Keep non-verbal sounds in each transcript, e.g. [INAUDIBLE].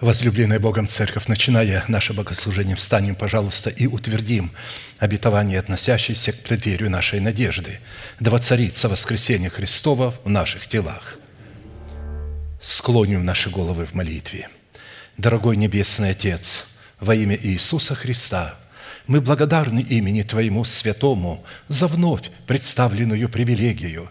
Возлюбленная Богом Церковь, начиная наше богослужение, встанем, пожалуйста, и утвердим обетование, относящееся к преддверию нашей надежды, да воцарится воскресение Христова в наших телах. Склоним наши головы в молитве. Дорогой Небесный Отец, во имя Иисуса Христа – мы благодарны имени Твоему святому за вновь представленную привилегию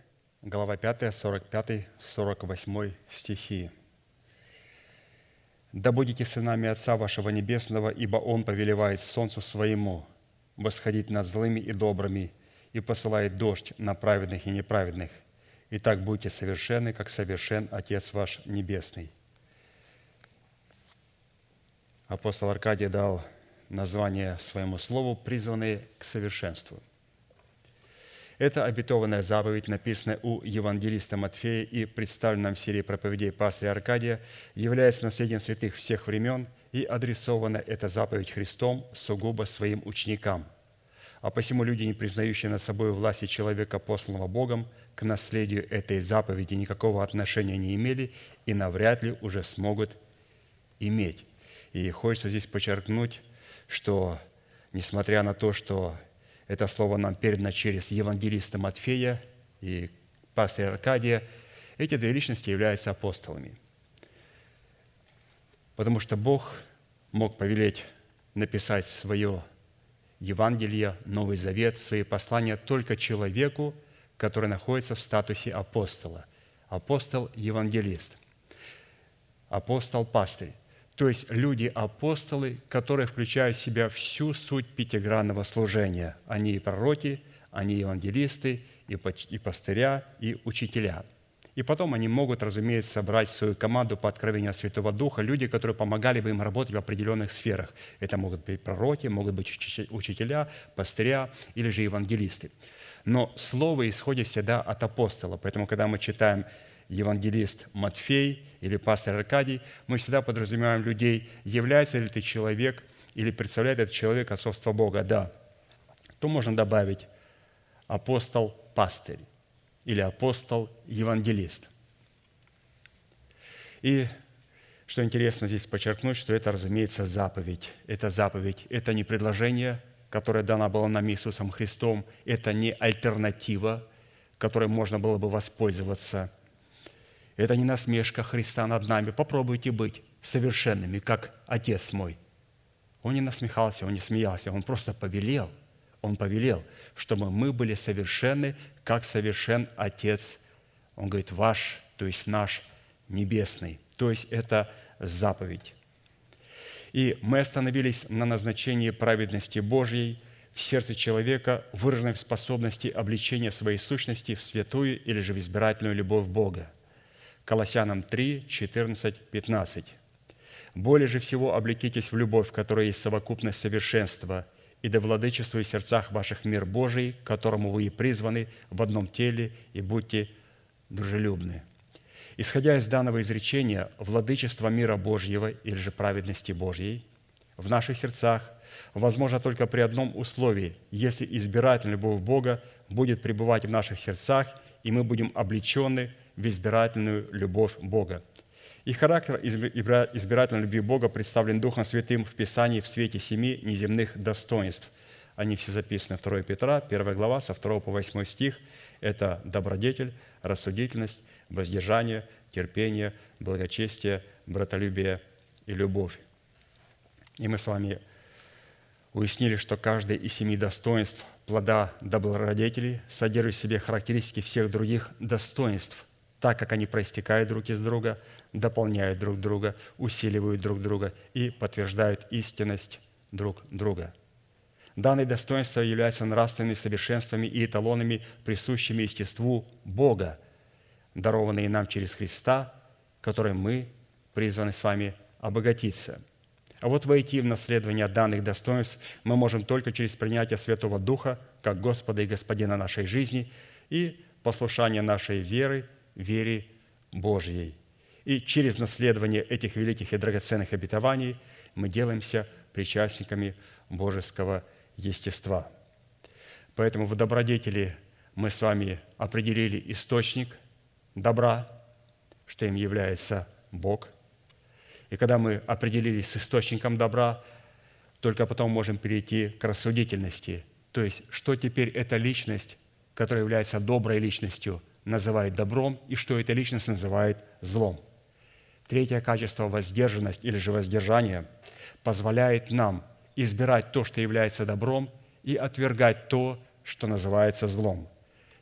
глава 5, 45, 48 стихи. «Да будете сынами Отца вашего Небесного, ибо Он повелевает солнцу своему восходить над злыми и добрыми и посылает дождь на праведных и неправедных. И так будьте совершенны, как совершен Отец ваш Небесный». Апостол Аркадий дал название своему слову «призванные к совершенству». Это обетованная заповедь, написанная у евангелиста Матфея и представленная в серии проповедей пастыря Аркадия, является наследием святых всех времен и адресована эта заповедь Христом сугубо своим ученикам. А посему люди, не признающие над собой власти человека, посланного Богом, к наследию этой заповеди никакого отношения не имели и навряд ли уже смогут иметь. И хочется здесь подчеркнуть, что несмотря на то, что это слово нам передано через евангелиста Матфея и пастыря Аркадия. Эти две личности являются апостолами. Потому что Бог мог повелеть написать свое Евангелие, Новый Завет, свои послания только человеку, который находится в статусе апостола. Апостол-евангелист. Апостол-пастырь то есть люди-апостолы, которые включают в себя всю суть пятигранного служения. Они и пророки, они и евангелисты, и пастыря, и учителя. И потом они могут, разумеется, собрать свою команду по откровению Святого Духа, люди, которые помогали бы им работать в определенных сферах. Это могут быть пророки, могут быть учителя, пастыря или же евангелисты. Но слово исходит всегда от апостола. Поэтому, когда мы читаем евангелист Матфей или пастор Аркадий, мы всегда подразумеваем людей, является ли ты человек или представляет этот человек отцовство Бога. Да. То можно добавить апостол-пастырь или апостол-евангелист. И что интересно здесь подчеркнуть, что это, разумеется, заповедь. Это заповедь, это не предложение, которое дано было нам Иисусом Христом, это не альтернатива, которой можно было бы воспользоваться – это не насмешка Христа над нами. Попробуйте быть совершенными, как Отец мой. Он не насмехался, он не смеялся, он просто повелел. Он повелел, чтобы мы были совершенны, как совершен Отец. Он говорит, ваш, то есть наш небесный. То есть это заповедь. И мы остановились на назначении праведности Божьей в сердце человека, выраженной в способности обличения своей сущности в святую или же в избирательную любовь Бога – Колоссянам 3, 14, 15. «Более же всего облекитесь в любовь, в которой есть совокупность совершенства, и да владычествует в сердцах ваших мир Божий, к которому вы и призваны в одном теле, и будьте дружелюбны». Исходя из данного изречения, владычество мира Божьего или же праведности Божьей в наших сердцах возможно только при одном условии, если избирательная любовь Бога будет пребывать в наших сердцах, и мы будем облечены в избирательную любовь Бога. И характер избирательной любви Бога представлен Духом Святым в Писании в свете семи неземных достоинств. Они все записаны 2 Петра, 1 глава, со 2 по 8 стих. Это добродетель, рассудительность, воздержание, терпение, благочестие, братолюбие и любовь. И мы с вами уяснили, что каждое из семи достоинств плода добродетелей содержит в себе характеристики всех других достоинств, так как они проистекают друг из друга, дополняют друг друга, усиливают друг друга и подтверждают истинность друг друга. Данные достоинства являются нравственными совершенствами и эталонами, присущими естеству Бога, дарованные нам через Христа, которым мы призваны с вами обогатиться. А вот войти в наследование данных достоинств мы можем только через принятие Святого Духа как Господа и Господина нашей жизни и послушание нашей веры, вере Божьей. И через наследование этих великих и драгоценных обетований мы делаемся причастниками божеского естества. Поэтому в добродетели мы с вами определили источник добра, что им является Бог – и когда мы определились с источником добра, только потом можем перейти к рассудительности. То есть, что теперь эта личность, которая является доброй личностью, называет добром, и что эта личность называет злом. Третье качество – воздержанность или же воздержание – позволяет нам избирать то, что является добром, и отвергать то, что называется злом.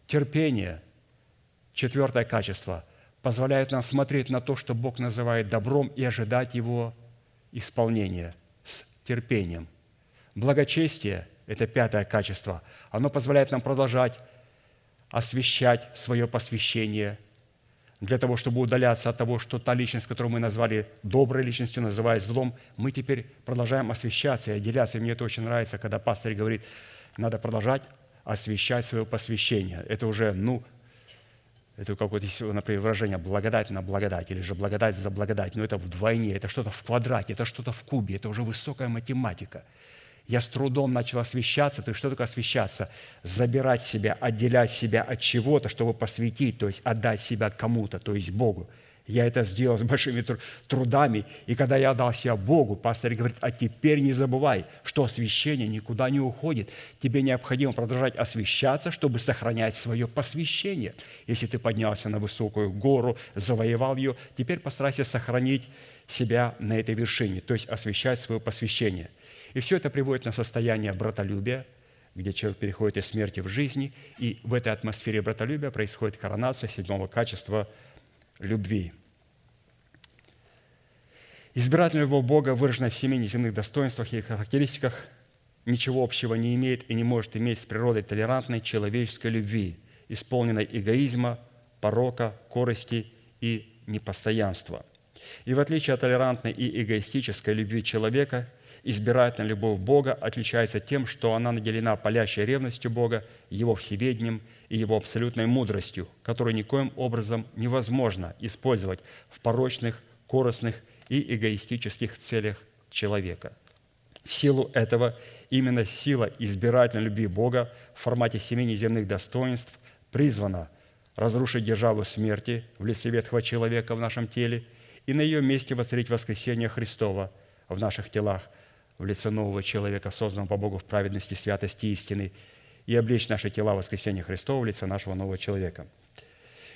Терпение – четвертое качество – позволяет нам смотреть на то, что Бог называет добром, и ожидать Его исполнения с терпением. Благочестие – это пятое качество. Оно позволяет нам продолжать освещать свое посвящение для того, чтобы удаляться от того, что та личность, которую мы назвали доброй личностью, называет злом, мы теперь продолжаем освещаться и отделяться. И мне это очень нравится, когда пастор говорит, надо продолжать освещать свое посвящение. Это уже, ну, это какое-то, например, выражение «благодать на благодать» или же «благодать за благодать», но это вдвойне, это что-то в квадрате, это что-то в кубе, это уже высокая математика. Я с трудом начал освещаться. То есть что такое освещаться? Забирать себя, отделять себя от чего-то, чтобы посвятить, то есть отдать себя кому-то, то есть Богу. Я это сделал с большими трудами. И когда я отдал себя Богу, пастор говорит, а теперь не забывай, что освящение никуда не уходит. Тебе необходимо продолжать освящаться, чтобы сохранять свое посвящение. Если ты поднялся на высокую гору, завоевал ее, теперь постарайся сохранить себя на этой вершине, то есть освящать свое посвящение. И все это приводит на состояние братолюбия, где человек переходит из смерти в жизни, и в этой атмосфере братолюбия происходит коронация седьмого качества любви. Избирательная любовь Бога, выраженная в семи неземных достоинствах и характеристиках, ничего общего не имеет и не может иметь с природой толерантной человеческой любви, исполненной эгоизма, порока, корости и непостоянства. И в отличие от толерантной и эгоистической любви человека, избирательная любовь Бога отличается тем, что она наделена палящей ревностью Бога, Его всеведением и Его абсолютной мудростью, которую никоим образом невозможно использовать в порочных, корыстных и эгоистических целях человека. В силу этого именно сила избирательной любви Бога в формате семи неземных достоинств призвана разрушить державу смерти в лице ветхого человека в нашем теле и на ее месте воцарить воскресение Христова в наших телах в лице нового человека, созданного по Богу в праведности, святости истины, и облечь наши тела в воскресение Христова в лице нашего нового человека.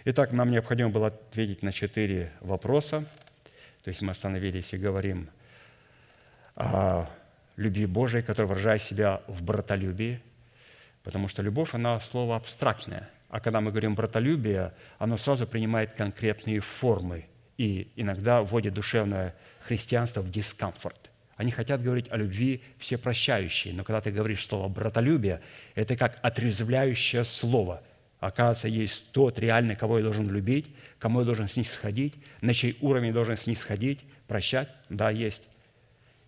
Итак, нам необходимо было ответить на четыре вопроса – то есть мы остановились и говорим о любви Божией, которая выражает себя в братолюбии, потому что любовь, она слово абстрактное. А когда мы говорим братолюбие, оно сразу принимает конкретные формы и иногда вводит душевное христианство в дискомфорт. Они хотят говорить о любви всепрощающей, но когда ты говоришь слово «братолюбие», это как отрезвляющее слово – Оказывается, есть тот реальный, кого я должен любить, кому я должен снисходить, на чей уровень я должен снисходить, прощать. Да, есть.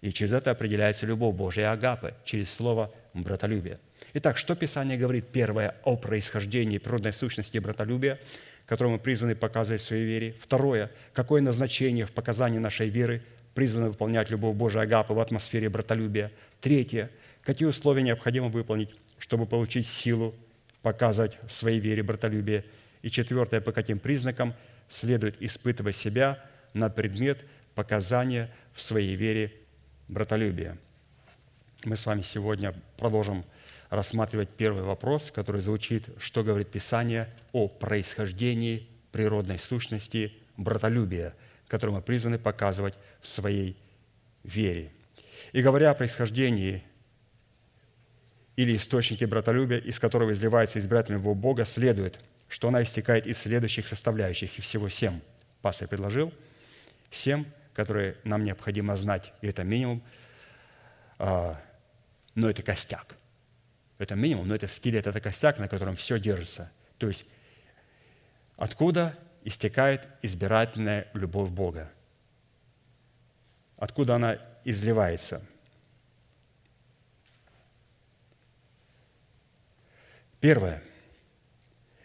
И через это определяется любовь Божия агапы, через слово братолюбие. Итак, что Писание говорит? Первое, о происхождении природной сущности братолюбия, которое мы призваны показывать в своей вере. Второе, какое назначение в показании нашей веры призваны выполнять любовь Божия агапы в атмосфере братолюбия. Третье. Какие условия необходимо выполнить, чтобы получить силу показывать в своей вере братолюбие? И четвертое. По каким признакам следует испытывать себя на предмет показания в своей вере братолюбия? Мы с вами сегодня продолжим рассматривать первый вопрос, который звучит, что говорит Писание о происхождении природной сущности братолюбия, которую мы призваны показывать в своей вере. И говоря о происхождении или источнике братолюбия, из которого изливается избирательный любовь Бога, следует, что она истекает из следующих составляющих, и всего семь. Пастор предложил семь, которые нам необходимо знать, и это минимум, а, но это костяк – это минимум, но это скелет, это костяк, на котором все держится. То есть откуда истекает избирательная любовь Бога? Откуда она изливается? Первое.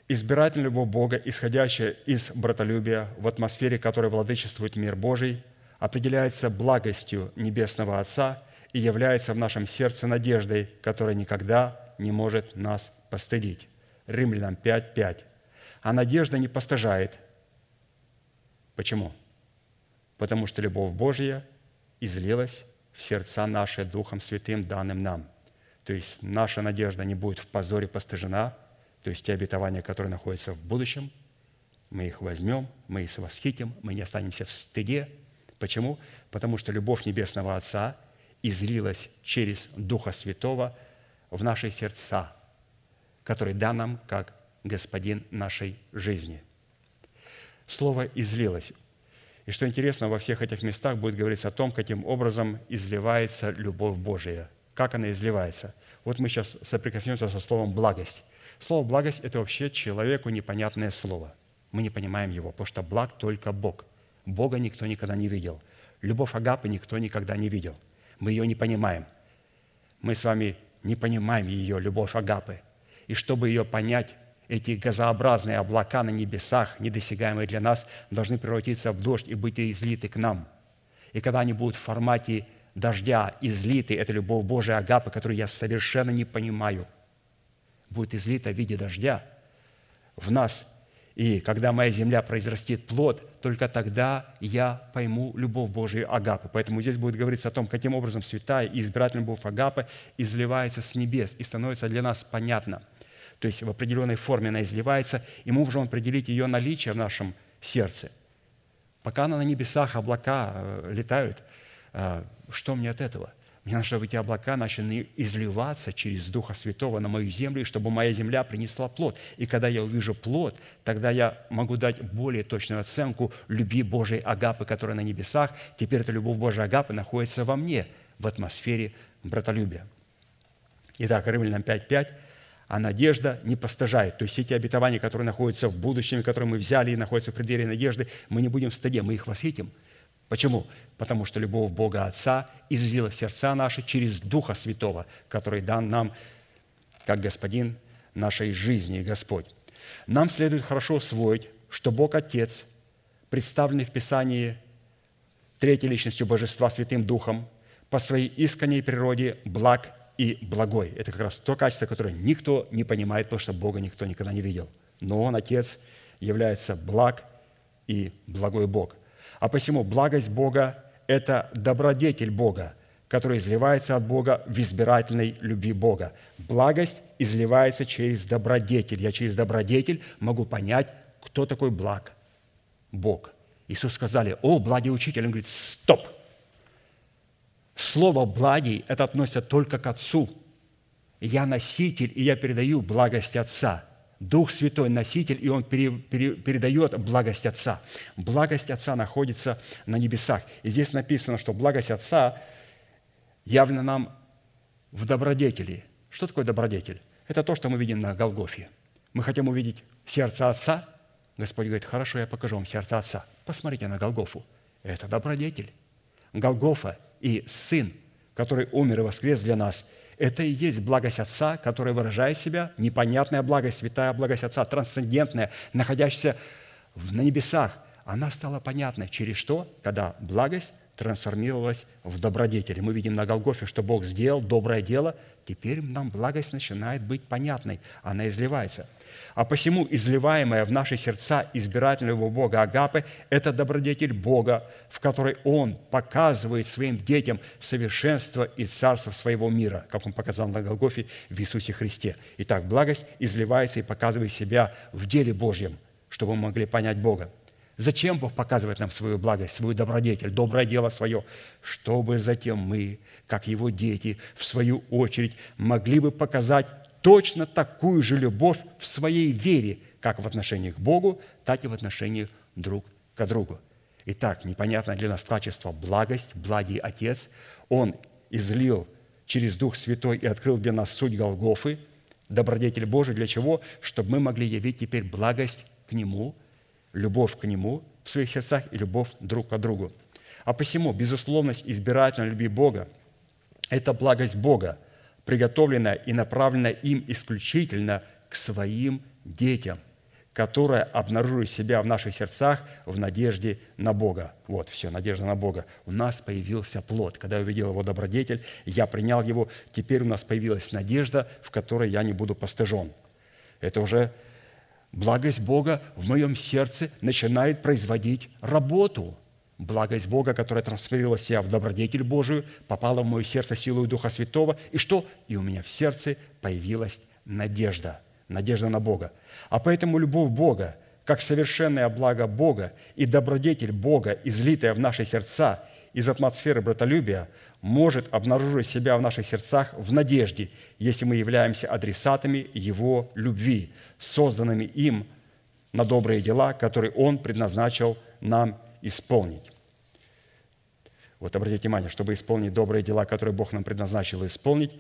Избирательная любовь Бога, исходящая из братолюбия в атмосфере, которой владычествует мир Божий, определяется благостью Небесного Отца – и является в нашем сердце надеждой, которая никогда не может нас постыдить. Римлянам 5.5. А надежда не постыжает. Почему? Потому что любовь Божья излилась в сердца наши Духом Святым, данным нам. То есть наша надежда не будет в позоре постыжена, то есть те обетования, которые находятся в будущем, мы их возьмем, мы их восхитим, мы не останемся в стыде. Почему? Потому что любовь Небесного Отца – излилась через Духа Святого в наши сердца, который дан нам как Господин нашей жизни. Слово «излилось». И что интересно, во всех этих местах будет говориться о том, каким образом изливается любовь Божия. Как она изливается. Вот мы сейчас соприкоснемся со словом «благость». Слово «благость» – это вообще человеку непонятное слово. Мы не понимаем его, потому что благ только Бог. Бога никто никогда не видел. Любовь Агапы никто никогда не видел – мы ее не понимаем. Мы с вами не понимаем ее, любовь Агапы. И чтобы ее понять, эти газообразные облака на небесах, недосягаемые для нас, должны превратиться в дождь и быть излиты к нам. И когда они будут в формате дождя излиты, это любовь Божия Агапы, которую я совершенно не понимаю, будет излита в виде дождя в нас – и когда моя земля произрастет плод, только тогда я пойму любовь Божию Агапы. Поэтому здесь будет говориться о том, каким образом святая и избирательная любовь Агапы изливается с небес и становится для нас понятна. То есть в определенной форме она изливается, и мы можем определить ее наличие в нашем сердце. Пока она на небесах, облака э, летают, э, что мне от этого – мне надо, чтобы эти облака начали изливаться через Духа Святого на мою землю, чтобы моя земля принесла плод. И когда я увижу плод, тогда я могу дать более точную оценку любви Божией Агапы, которая на небесах. Теперь эта любовь Божией Агапы находится во мне, в атмосфере братолюбия. Итак, Римлянам 5.5 а надежда не постажает. То есть эти обетования, которые находятся в будущем, которые мы взяли и находятся в преддверии надежды, мы не будем в стыде, мы их восхитим – Почему? Потому что любовь Бога Отца излила сердца наши через Духа Святого, который дан нам как Господин нашей жизни и Господь. Нам следует хорошо усвоить, что Бог Отец, представленный в Писании третьей личностью Божества Святым Духом, по своей искренней природе благ и благой. Это как раз то качество, которое никто не понимает, потому что Бога никто никогда не видел. Но Он, Отец, является благ и благой Бог. А посему благость Бога – это добродетель Бога, который изливается от Бога в избирательной любви Бога. Благость изливается через добродетель. Я через добродетель могу понять, кто такой благ – Бог. Иисус сказали, о, благий учитель. Он говорит, стоп! Слово «благий» – это относится только к Отцу. Я носитель, и я передаю благость Отца – Дух Святой носитель, и Он пере, пере, передает благость Отца. Благость Отца находится на небесах. И здесь написано, что благость Отца явлена нам в добродетели. Что такое добродетель? Это то, что мы видим на Голгофе. Мы хотим увидеть сердце Отца. Господь говорит, хорошо, я покажу вам сердце Отца. Посмотрите на Голгофу. Это добродетель. Голгофа и Сын, который умер и воскрес для нас – это и есть благость Отца, которая выражает себя, непонятная благость, святая благость Отца, трансцендентная, находящаяся на небесах. Она стала понятной. Через что? Когда благость трансформировалась в добродетель. Мы видим на Голгофе, что Бог сделал доброе дело, теперь нам благость начинает быть понятной, она изливается. А посему изливаемая в наши сердца избирательного Бога Агапы – это добродетель Бога, в которой Он показывает своим детям совершенство и царство своего мира, как Он показал на Голгофе в Иисусе Христе. Итак, благость изливается и показывает себя в деле Божьем, чтобы мы могли понять Бога. Зачем Бог показывает нам свою благость, свою добродетель, доброе дело свое? Чтобы затем мы, как Его дети, в свою очередь могли бы показать точно такую же любовь в своей вере, как в отношении к Богу, так и в отношении друг к другу. Итак, непонятно для нас качество благость, благий Отец. Он излил через Дух Святой и открыл для нас суть Голгофы, добродетель Божий. Для чего? Чтобы мы могли явить теперь благость к Нему – любовь к Нему в своих сердцах и любовь друг к другу. А посему безусловность избирательной любви Бога – это благость Бога, приготовленная и направленная им исключительно к своим детям, которая обнаруживает себя в наших сердцах в надежде на Бога. Вот, все, надежда на Бога. У нас появился плод. Когда я увидел его добродетель, я принял его. Теперь у нас появилась надежда, в которой я не буду постыжен. Это уже Благость Бога в моем сердце начинает производить работу. Благость Бога, которая трансформировала себя в добродетель Божию, попала в мое сердце силой Духа Святого. И что? И у меня в сердце появилась надежда. Надежда на Бога. А поэтому любовь Бога, как совершенное благо Бога и добродетель Бога, излитая в наши сердца из атмосферы братолюбия, может обнаружить себя в наших сердцах в надежде, если мы являемся адресатами Его любви, созданными им на добрые дела, которые Он предназначил нам исполнить. Вот обратите внимание, чтобы исполнить добрые дела, которые Бог нам предназначил исполнить,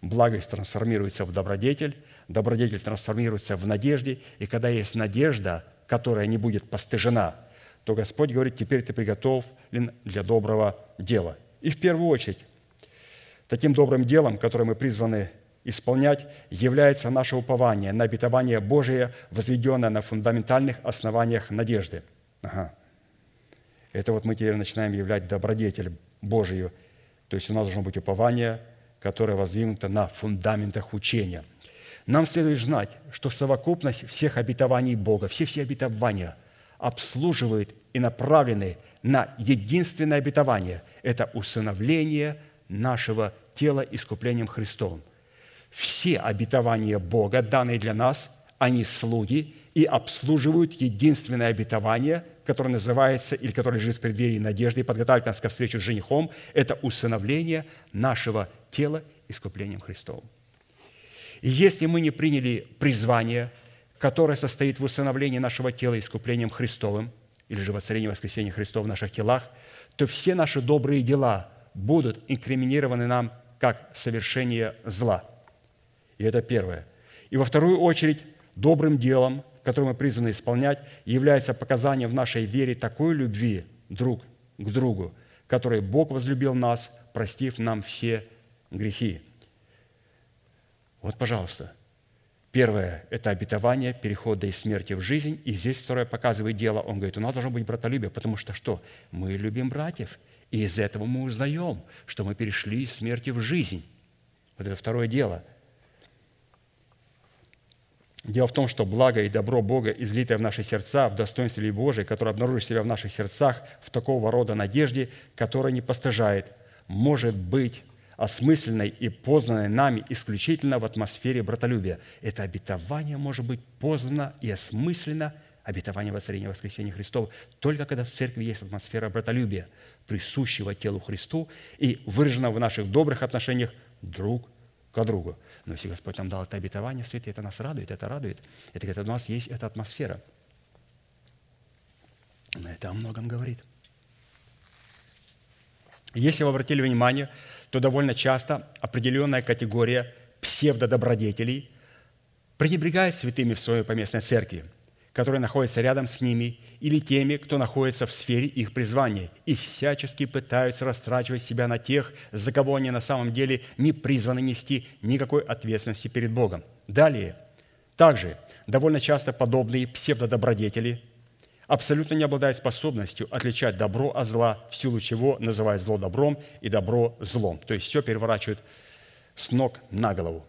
благость трансформируется в добродетель, добродетель трансформируется в надежде, и когда есть надежда, которая не будет постыжена, то Господь говорит, теперь ты приготовлен для доброго дела. И в первую очередь, таким добрым делом, которое мы призваны исполнять, является наше упование на обетование Божие, возведенное на фундаментальных основаниях надежды. Ага. Это вот мы теперь начинаем являть добродетель Божию. То есть у нас должно быть упование, которое воздвигнуто на фундаментах учения. Нам следует знать, что совокупность всех обетований Бога, все-все обетования обслуживают и направлены на единственное обетование – это усыновление нашего тела искуплением Христовым – все обетования Бога, данные для нас, они слуги и обслуживают единственное обетование, которое называется, или которое лежит в преддверии надежды и подготавливает нас ко встрече с женихом, это усыновление нашего тела искуплением Христовым. И если мы не приняли призвание, которое состоит в усыновлении нашего тела искуплением Христовым, или же воцарении воскресения Христова в наших телах, то все наши добрые дела будут инкриминированы нам как совершение зла – и это первое. И во вторую очередь, добрым делом, которое мы призваны исполнять, является показанием в нашей вере такой любви друг к другу, которой Бог возлюбил нас, простив нам все грехи. Вот, пожалуйста, Первое – это обетование перехода из смерти в жизнь. И здесь второе показывает дело. Он говорит, у нас должно быть братолюбие, потому что что? Мы любим братьев. И из этого мы узнаем, что мы перешли из смерти в жизнь. Вот это второе дело – Дело в том, что благо и добро Бога, излитое в наши сердца, в достоинстве Божией, которое обнаружит себя в наших сердцах, в такого рода надежде, которая не постыжает, может быть осмысленной и познанной нами исключительно в атмосфере братолюбия. Это обетование может быть познано и осмысленно, обетование воцарения воскресения Христова, только когда в церкви есть атмосфера братолюбия, присущего телу Христу и выраженного в наших добрых отношениях друг к другу. Но если Господь нам дал это обетование, святые, это нас радует, это радует. Это говорит, у нас есть эта атмосфера. Но это о многом говорит. Если вы обратили внимание, то довольно часто определенная категория псевдодобродетелей пренебрегает святыми в своей поместной церкви – которые находятся рядом с ними, или теми, кто находится в сфере их призвания, и всячески пытаются растрачивать себя на тех, за кого они на самом деле не призваны нести никакой ответственности перед Богом. Далее, также довольно часто подобные псевдодобродетели абсолютно не обладает способностью отличать добро от зла, в силу чего называют зло добром и добро злом. То есть все переворачивают с ног на голову.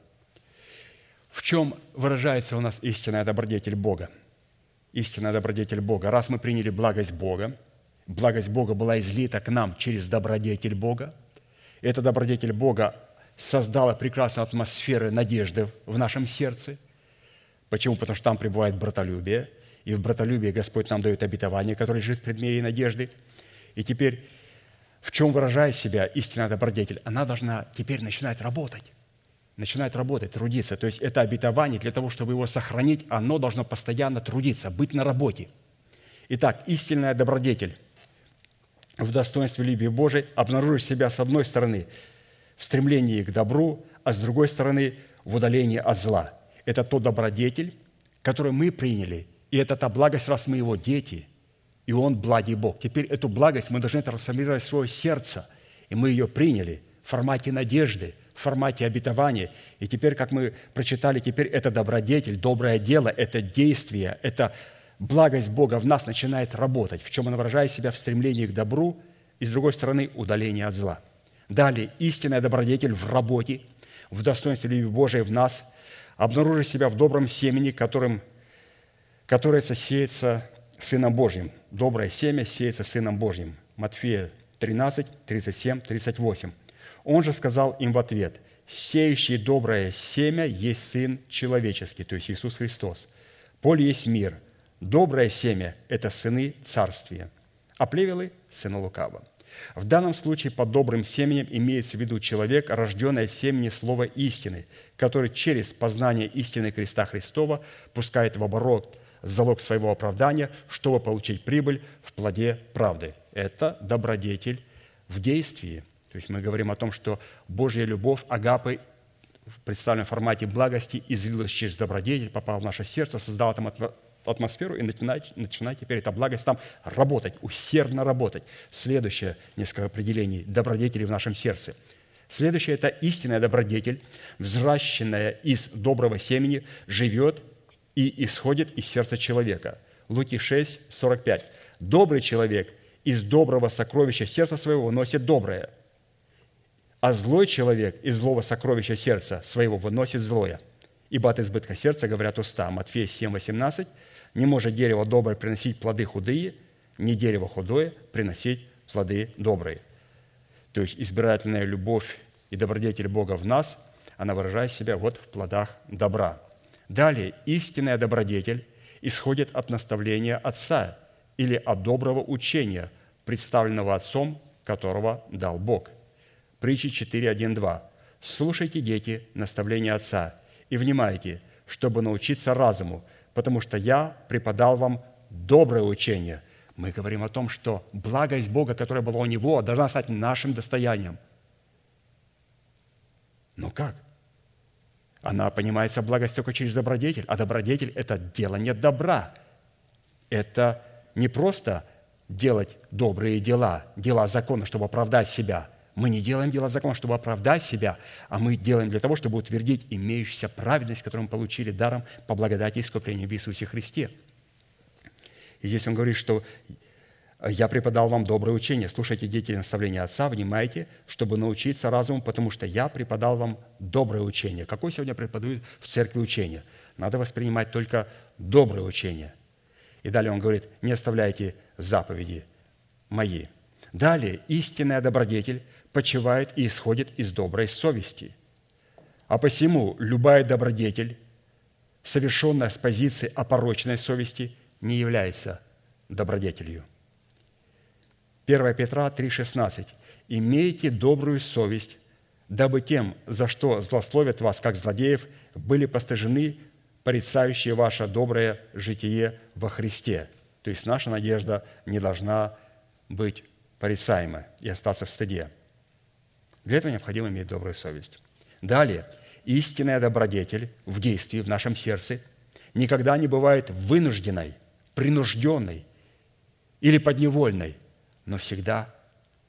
В чем выражается у нас истинная добродетель Бога? Истинная добродетель Бога. Раз мы приняли благость Бога, благость Бога была излита к нам через добродетель Бога, эта добродетель Бога создала прекрасную атмосферу надежды в нашем сердце. Почему? Потому что там пребывает братолюбие, и в братолюбии Господь нам дает обетование, которое лежит в предмерии надежды. И теперь в чем выражает себя истинная добродетель? Она должна теперь начинать работать. Начинает работать, трудиться. То есть это обетование для того, чтобы его сохранить, оно должно постоянно трудиться, быть на работе. Итак, истинная добродетель в достоинстве любви Божией обнаружит себя с одной стороны в стремлении к добру, а с другой стороны в удалении от зла. Это тот добродетель, который мы приняли, и это та благость, раз мы его дети, и он благий Бог. Теперь эту благость мы должны трансформировать в свое сердце, и мы ее приняли в формате надежды, в формате обетования. И теперь, как мы прочитали, теперь это добродетель, доброе дело, это действие, это благость Бога в нас начинает работать, в чем она выражает себя в стремлении к добру и, с другой стороны, удаление от зла. Далее, истинная добродетель в работе, в достоинстве любви Божией в нас, обнаружит себя в добром семени, которым, которое сеется Сыном Божьим. Доброе семя сеется Сыном Божьим. Матфея 13, 37, 38. Он же сказал им в ответ, «Сеющий доброе семя есть Сын человеческий, то есть Иисус Христос. Поле есть мир – Доброе семя – это сыны царствия, а плевелы – сыны лукава. В данном случае под добрым семенем имеется в виду человек, рожденный от семени слова истины, который через познание истины креста Христова пускает в оборот залог своего оправдания, чтобы получить прибыль в плоде правды. Это добродетель в действии. То есть мы говорим о том, что Божья любовь, агапы, в представленном формате благости, излилась через добродетель, попала в наше сердце, создала там атмосферу и начинать, начинать теперь эта благость там работать, усердно работать. Следующее несколько определений добродетели в нашем сердце. Следующее – это истинная добродетель, взращенная из доброго семени, живет и исходит из сердца человека. Луки 6, 45. «Добрый человек из доброго сокровища сердца своего выносит доброе, а злой человек из злого сокровища сердца своего выносит злое. Ибо от избытка сердца говорят уста». Матфея 7, 18. Не может дерево доброе приносить плоды худые, не дерево худое приносить плоды добрые. То есть избирательная любовь и добродетель Бога в нас, она выражает себя вот в плодах добра. Далее, истинная добродетель исходит от наставления Отца или от доброго учения, представленного Отцом, которого дал Бог. Притчи 4, 1, 2. «Слушайте, дети, наставления Отца, и внимайте, чтобы научиться разуму, потому что я преподал вам доброе учение. Мы говорим о том, что благость Бога, которая была у Него, должна стать нашим достоянием. Но как? Она понимается благость только через добродетель, а добродетель – это делание добра. Это не просто делать добрые дела, дела закона, чтобы оправдать себя – мы не делаем дела закона, чтобы оправдать себя, а мы делаем для того, чтобы утвердить имеющуюся праведность, которую мы получили даром по благодати искупления в Иисусе Христе. И здесь он говорит, что «Я преподал вам доброе учение. Слушайте, дети, наставления Отца, внимайте, чтобы научиться разуму, потому что я преподал вам доброе учение». Какое сегодня преподают в церкви учение? Надо воспринимать только доброе учение. И далее он говорит, не оставляйте заповеди мои. Далее, истинная добродетель – почивает и исходит из доброй совести. А посему любая добродетель, совершенная с позиции опороченной совести, не является добродетелью. 1 Петра 3,16. «Имейте добрую совесть, дабы тем, за что злословят вас, как злодеев, были постыжены порицающие ваше доброе житие во Христе». То есть наша надежда не должна быть порицаема и остаться в стыде. Для этого необходимо иметь добрую совесть. Далее, истинная добродетель в действии, в нашем сердце, никогда не бывает вынужденной, принужденной или подневольной, но всегда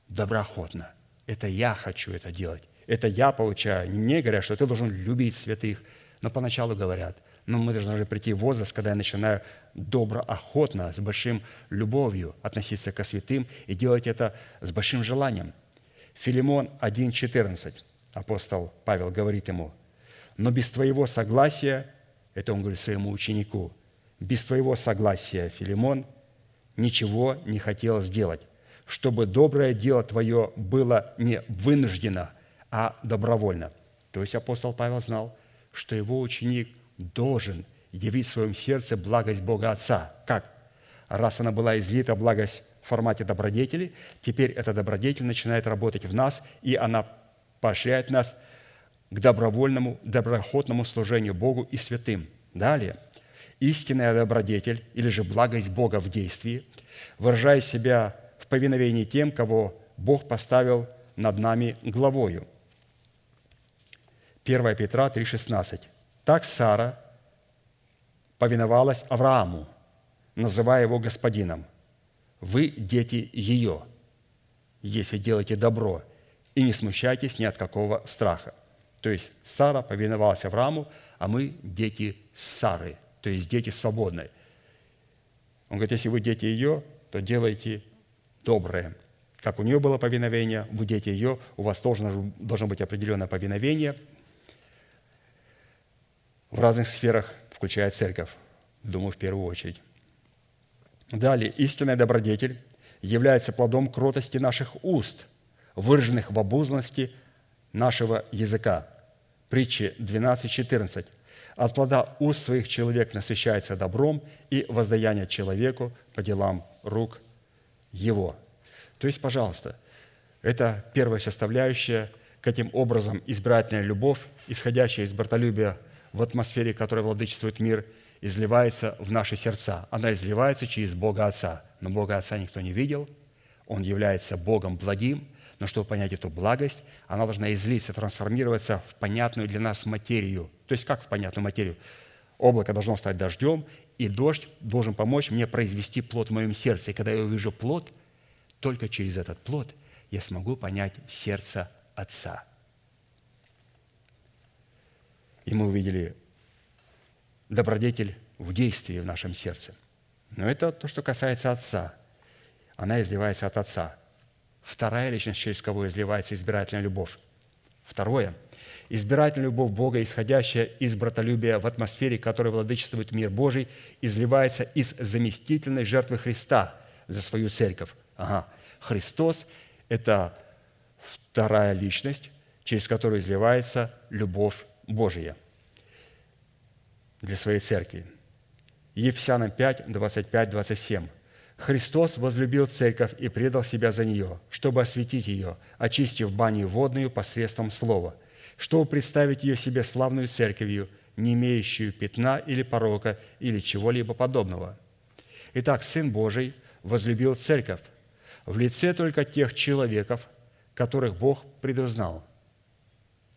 доброохотно. Это я хочу это делать. Это я получаю. Не мне говорят, что ты должен любить святых, Но поначалу говорят, ну мы должны уже прийти в возраст, когда я начинаю доброохотно, с большим любовью относиться ко святым и делать это с большим желанием. Филимон 1,14, апостол Павел говорит ему, «Но без твоего согласия, это он говорит своему ученику, без твоего согласия, Филимон, ничего не хотел сделать, чтобы доброе дело твое было не вынуждено, а добровольно». То есть апостол Павел знал, что его ученик должен явить в своем сердце благость Бога Отца. Как? Раз она была излита, благость в формате добродетели, теперь эта добродетель начинает работать в нас, и она поощряет нас к добровольному, доброохотному служению Богу и святым. Далее, истинная добродетель или же благость Бога в действии, выражая себя повиновении тем, кого Бог поставил над нами главою. 1 Петра 3,16. Так Сара повиновалась Аврааму, называя его господином. Вы дети ее, если делаете добро, и не смущайтесь ни от какого страха. То есть Сара повиновалась Аврааму, а мы дети Сары, то есть дети свободной. Он говорит, если вы дети ее, то делайте доброе. Как у нее было повиновение, вы дети ее, у вас тоже должно быть определенное повиновение – в разных сферах, включая церковь, думаю, в первую очередь. Далее, истинная добродетель является плодом кротости наших уст, выраженных в обузности нашего языка. Притчи 12.14. От плода уст своих человек насыщается добром и воздаяние человеку по делам рук его. То есть, пожалуйста, это первая составляющая, каким образом избирательная любовь, исходящая из братолюбия в атмосфере, которой владычествует мир, изливается в наши сердца. Она изливается через Бога Отца. Но Бога Отца никто не видел. Он является Богом благим. Но чтобы понять эту благость, она должна излиться, трансформироваться в понятную для нас материю. То есть как в понятную материю? Облако должно стать дождем, и дождь должен помочь мне произвести плод в моем сердце. И когда я увижу плод, только через этот плод я смогу понять сердце Отца – и мы увидели добродетель в действии в нашем сердце. Но это то, что касается Отца. Она изливается от Отца. Вторая личность, через кого изливается избирательная любовь. Второе. Избирательная любовь Бога, исходящая из братолюбия в атмосфере, которой владычествует мир Божий, изливается из заместительной жертвы Христа за свою церковь. Ага. Христос – это вторая личность, через которую изливается любовь Божия для своей церкви. Ефесянам 5, 25, 27. «Христос возлюбил церковь и предал себя за нее, чтобы осветить ее, очистив баню водную посредством слова, чтобы представить ее себе славную церковью, не имеющую пятна или порока или чего-либо подобного. Итак, Сын Божий возлюбил церковь в лице только тех человеков, которых Бог предузнал –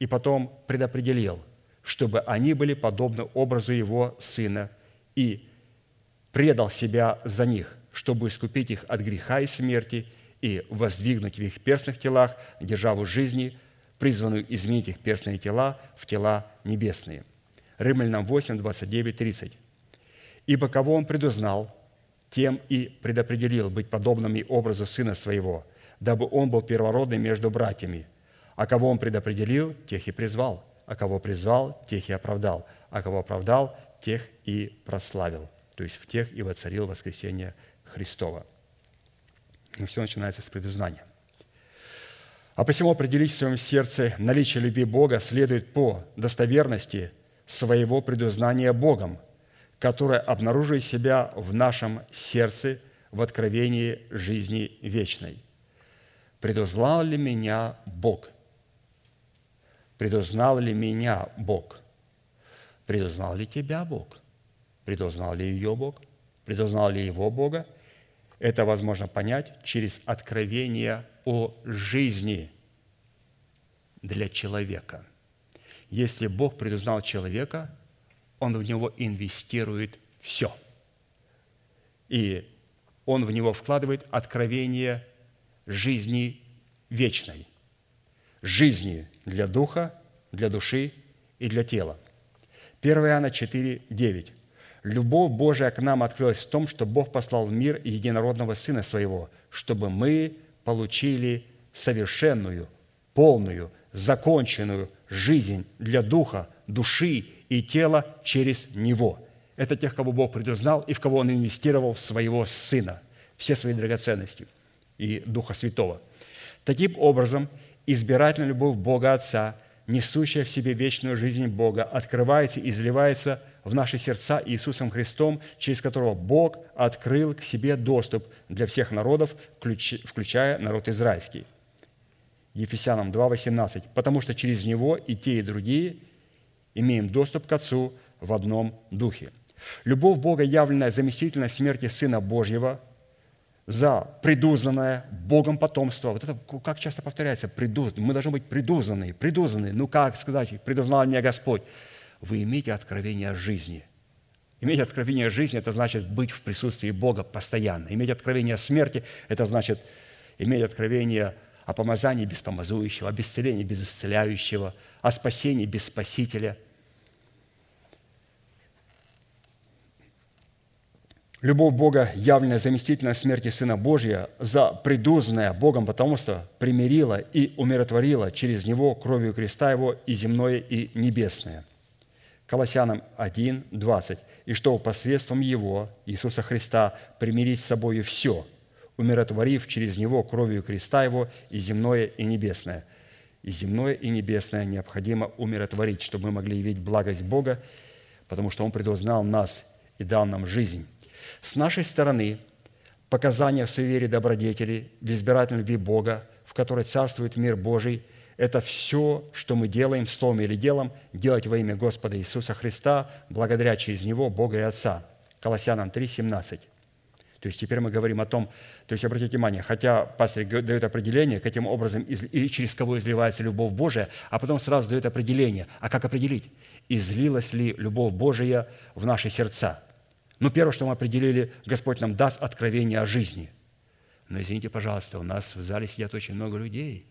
и потом предопределил, чтобы они были подобны образу Его Сына и предал себя за них, чтобы искупить их от греха и смерти и воздвигнуть в их перстных телах державу жизни, призванную изменить их перстные тела в тела небесные. Римлянам 8, 29, 30. «Ибо кого Он предузнал, тем и предопределил быть подобными образу Сына Своего, дабы Он был первородный между братьями, а кого Он предопределил, тех и призвал. А кого призвал, тех и оправдал. А кого оправдал, тех и прославил. То есть в тех и воцарил воскресение Христова. Но все начинается с предузнания. А посему определить в своем сердце наличие любви Бога следует по достоверности своего предузнания Богом, которое обнаруживает себя в нашем сердце в откровении жизни вечной. Предузнал ли меня Бог? Предузнал ли меня Бог? Предузнал ли тебя Бог? Предузнал ли ее Бог? Предузнал ли его Бога? Это возможно понять через откровение о жизни для человека. Если Бог предузнал человека, Он в него инвестирует все. И Он в него вкладывает откровение жизни вечной жизни для духа, для души и для тела. 1 Иоанна 4, 9. «Любовь Божия к нам открылась в том, что Бог послал в мир единородного Сына Своего, чтобы мы получили совершенную, полную, законченную жизнь для духа, души и тела через Него. Это тех, кого Бог предузнал и в кого Он инвестировал своего Сына, все свои драгоценности и Духа Святого. Таким образом, избирательная любовь Бога Отца, несущая в себе вечную жизнь Бога, открывается и изливается в наши сердца Иисусом Христом, через которого Бог открыл к себе доступ для всех народов, включая народ израильский. Ефесянам 2,18. «Потому что через Него и те, и другие имеем доступ к Отцу в одном Духе». Любовь Бога, явленная заместительной смерти Сына Божьего за предузнанное Богом потомство. Вот это как часто повторяется, предуз... мы должны быть предузнаны, предузнаны. Ну как сказать, предузнал меня Господь. Вы имеете откровение о жизни. Иметь откровение о жизни – это значит быть в присутствии Бога постоянно. Иметь откровение о смерти – это значит иметь откровение о помазании без помазующего, о исцелении без исцеляющего, о спасении без спасителя. Любовь Бога, явленная заместительная смерти Сына Божия, за предузнанное Богом потомство примирила и умиротворила через Него кровью креста Его и земное, и небесное. Колоссянам 1, 20. «И что посредством Его, Иисуса Христа, примирить с собой все, умиротворив через Него кровью креста Его и земное, и небесное». И земное, и небесное необходимо умиротворить, чтобы мы могли явить благость Бога, потому что Он предузнал нас и дал нам жизнь. С нашей стороны показания в суеверии добродетели, в избирательной любви Бога, в которой царствует мир Божий – это все, что мы делаем словом или делом, делать во имя Господа Иисуса Христа, благодаря через Него Бога и Отца. Колоссянам 3, 17. То есть теперь мы говорим о том, то есть обратите внимание, хотя пастор дает определение, каким образом и через кого изливается любовь Божия, а потом сразу дает определение. А как определить? Излилась ли любовь Божия в наши сердца? Ну, первое, что мы определили, Господь нам даст откровение о жизни. Но извините, пожалуйста, у нас в зале сидят очень много людей,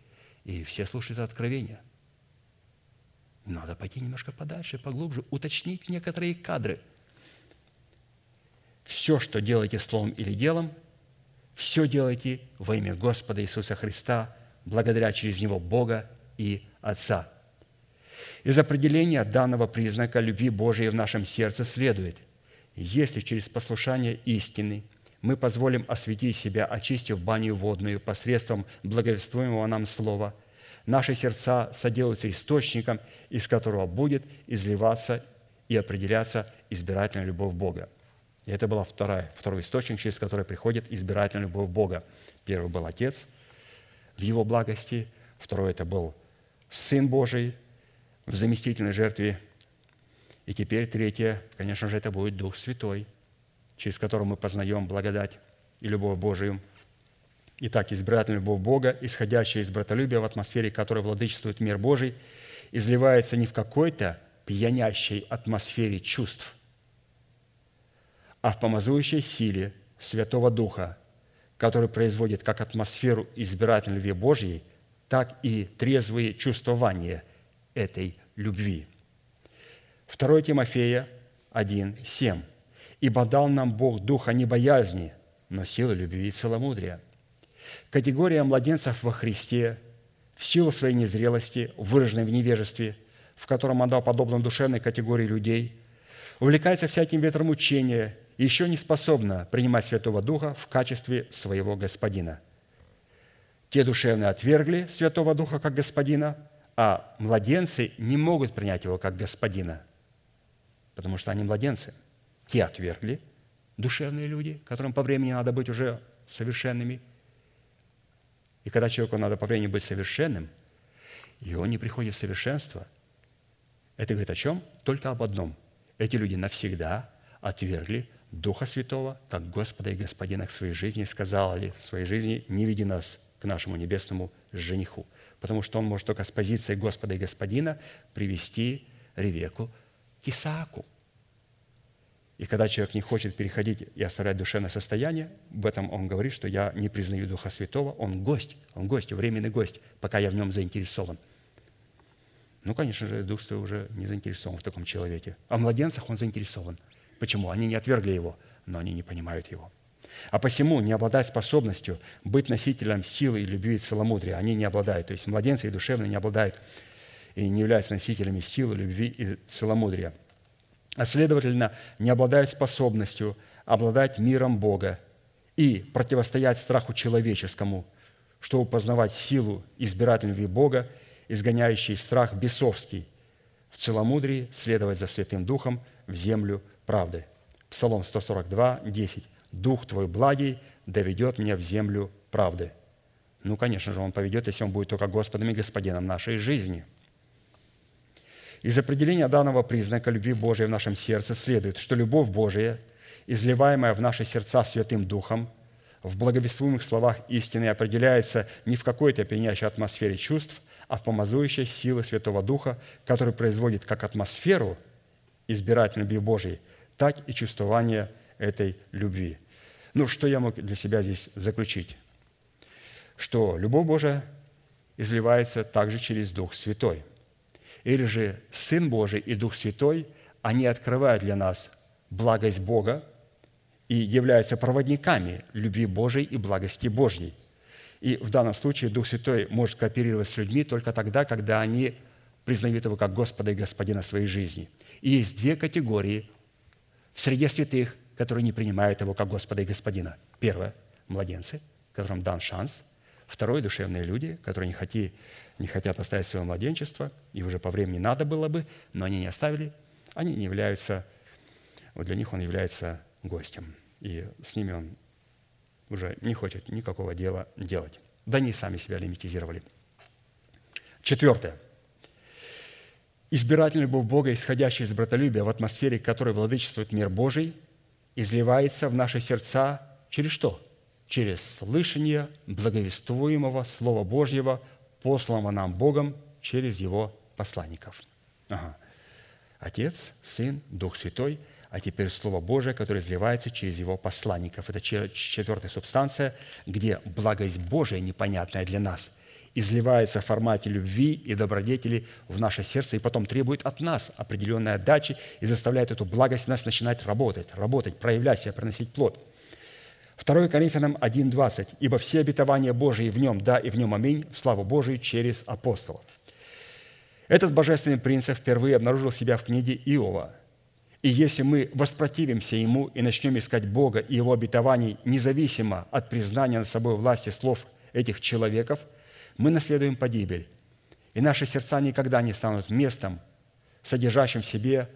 и все слушают откровения. Надо пойти немножко подальше, поглубже, уточнить некоторые кадры – все, что делаете словом или делом, все делайте во имя Господа Иисуса Христа, благодаря через Него Бога и Отца. Из определения данного признака любви Божией в нашем сердце следует, если через послушание истины мы позволим осветить себя, очистив баню водную посредством благовествуемого нам слова, наши сердца соделаются источником, из которого будет изливаться и определяться избирательная любовь Бога – и это был второй источник, через который приходит избирательная любовь Бога. Первый был Отец в Его благости, второй это был Сын Божий в заместительной жертве, и теперь третье, конечно же, это будет Дух Святой, через которого мы познаем благодать и любовь Божию. Итак, избирательная любовь Бога, исходящая из братолюбия в атмосфере, которой владычествует мир Божий, изливается не в какой-то пьянящей атмосфере чувств – а в помазующей силе Святого Духа, который производит как атмосферу избирательной любви Божьей, так и трезвые чувствования этой любви. 2 Тимофея 1, 7. «Ибо дал нам Бог духа не боязни, но силы любви и целомудрия». Категория младенцев во Христе в силу своей незрелости, выраженной в невежестве, в котором он дал подобно душевной категории людей, увлекается всяким ветром учения еще не способна принимать Святого Духа в качестве своего Господина. Те душевные отвергли Святого Духа как Господина, а младенцы не могут принять Его как Господина, потому что они младенцы. Те отвергли, душевные люди, которым по времени надо быть уже совершенными. И когда человеку надо по времени быть совершенным, и он не приходит в совершенство, это говорит о чем? Только об одном. Эти люди навсегда отвергли Духа Святого, как Господа и Господина к своей жизни, сказал ли в своей жизни, не веди нас к нашему небесному жениху, потому что он может только с позиции Господа и Господина привести Ревеку к Исааку. И когда человек не хочет переходить и оставлять душевное состояние, в этом он говорит, что я не признаю Духа Святого, он гость, он гость, временный гость, пока я в нем заинтересован. Ну, конечно же, Дух Святой уже не заинтересован в таком человеке. А младенцах он заинтересован. Почему? Они не отвергли его, но они не понимают его. А посему, не обладая способностью быть носителем силы и любви и целомудрия, они не обладают. То есть младенцы и душевные не обладают и не являются носителями силы, любви и целомудрия. А следовательно, не обладают способностью обладать миром Бога и противостоять страху человеческому, чтобы познавать силу избирательной Бога, изгоняющей страх бесовский, в целомудрии следовать за Святым Духом в землю правды. Псалом 142, 10. «Дух Твой благий доведет меня в землю правды». Ну, конечно же, Он поведет, если Он будет только Господом и Господином нашей жизни. Из определения данного признака любви Божией в нашем сердце следует, что любовь Божия, изливаемая в наши сердца Святым Духом, в благовествуемых словах истины определяется не в какой-то пьянящей атмосфере чувств, а в помазующей силы Святого Духа, который производит как атмосферу избирательной любви Божией, так и чувствование этой любви. Ну, что я мог для себя здесь заключить? Что любовь Божия изливается также через Дух Святой. Или же Сын Божий и Дух Святой, они открывают для нас благость Бога и являются проводниками любви Божией и благости Божьей. И в данном случае Дух Святой может кооперировать с людьми только тогда, когда они признают Его как Господа и Господина своей жизни. И есть две категории в среде святых, которые не принимают Его как Господа и Господина. Первое – младенцы, которым дан шанс. Второе – душевные люди, которые не, хотят, не хотят оставить свое младенчество, и уже по времени надо было бы, но они не оставили. Они не являются, вот для них он является гостем. И с ними он уже не хочет никакого дела делать. Да они сами себя лимитизировали. Четвертое – Избирательная любовь Бога, исходящая из братолюбия в атмосфере, в которой владычествует мир Божий, изливается в наши сердца через что? Через слышание благовествуемого Слова Божьего, посланного нам Богом через Его посланников. Ага. Отец, Сын, Дух Святой, а теперь Слово Божие, которое изливается через Его посланников. Это четвертая субстанция, где благость Божия, непонятная для нас – изливается в формате любви и добродетели в наше сердце, и потом требует от нас определенной отдачи и заставляет эту благость нас начинать работать, работать, проявлять себя, приносить плод. 2 Коринфянам 1.20. «Ибо все обетования Божии в нем, да, и в нем аминь, в славу Божию через апостолов». Этот божественный принцип впервые обнаружил себя в книге Иова. И если мы воспротивимся ему и начнем искать Бога и его обетований независимо от признания над собой власти слов этих человеков – мы наследуем погибель, и наши сердца никогда не станут местом, содержащим в себе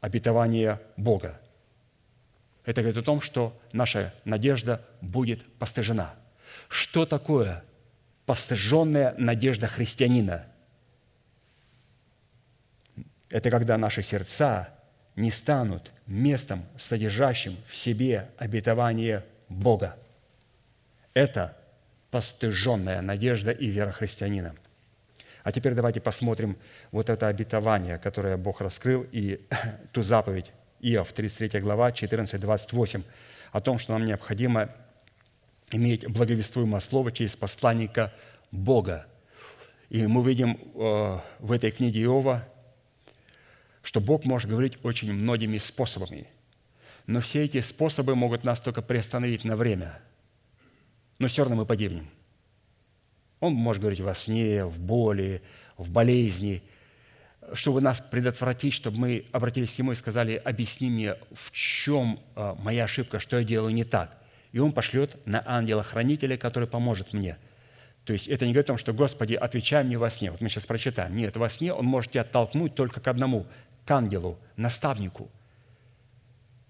обетование Бога. Это говорит о том, что наша надежда будет постыжена. Что такое постыженная надежда христианина? Это когда наши сердца не станут местом, содержащим в себе обетование Бога. Это постыженная надежда и вера христианина. А теперь давайте посмотрим вот это обетование, которое Бог раскрыл, и [CLEARS THROAT] ту заповедь Иов, 33 глава, 14-28, о том, что нам необходимо иметь благовествуемое слово через посланника Бога. И мы видим э, в этой книге Иова, что Бог может говорить очень многими способами. Но все эти способы могут нас только приостановить на время – но все равно мы погибнем. Он может говорить во сне, в боли, в болезни, чтобы нас предотвратить, чтобы мы обратились к Нему и сказали, объясни мне, в чем а, моя ошибка, что я делаю не так. И Он пошлет на ангела-хранителя, который поможет мне. То есть это не говорит о том, что «Господи, отвечай мне во сне». Вот мы сейчас прочитаем. Нет, во сне Он может тебя оттолкнуть только к одному, к ангелу, наставнику.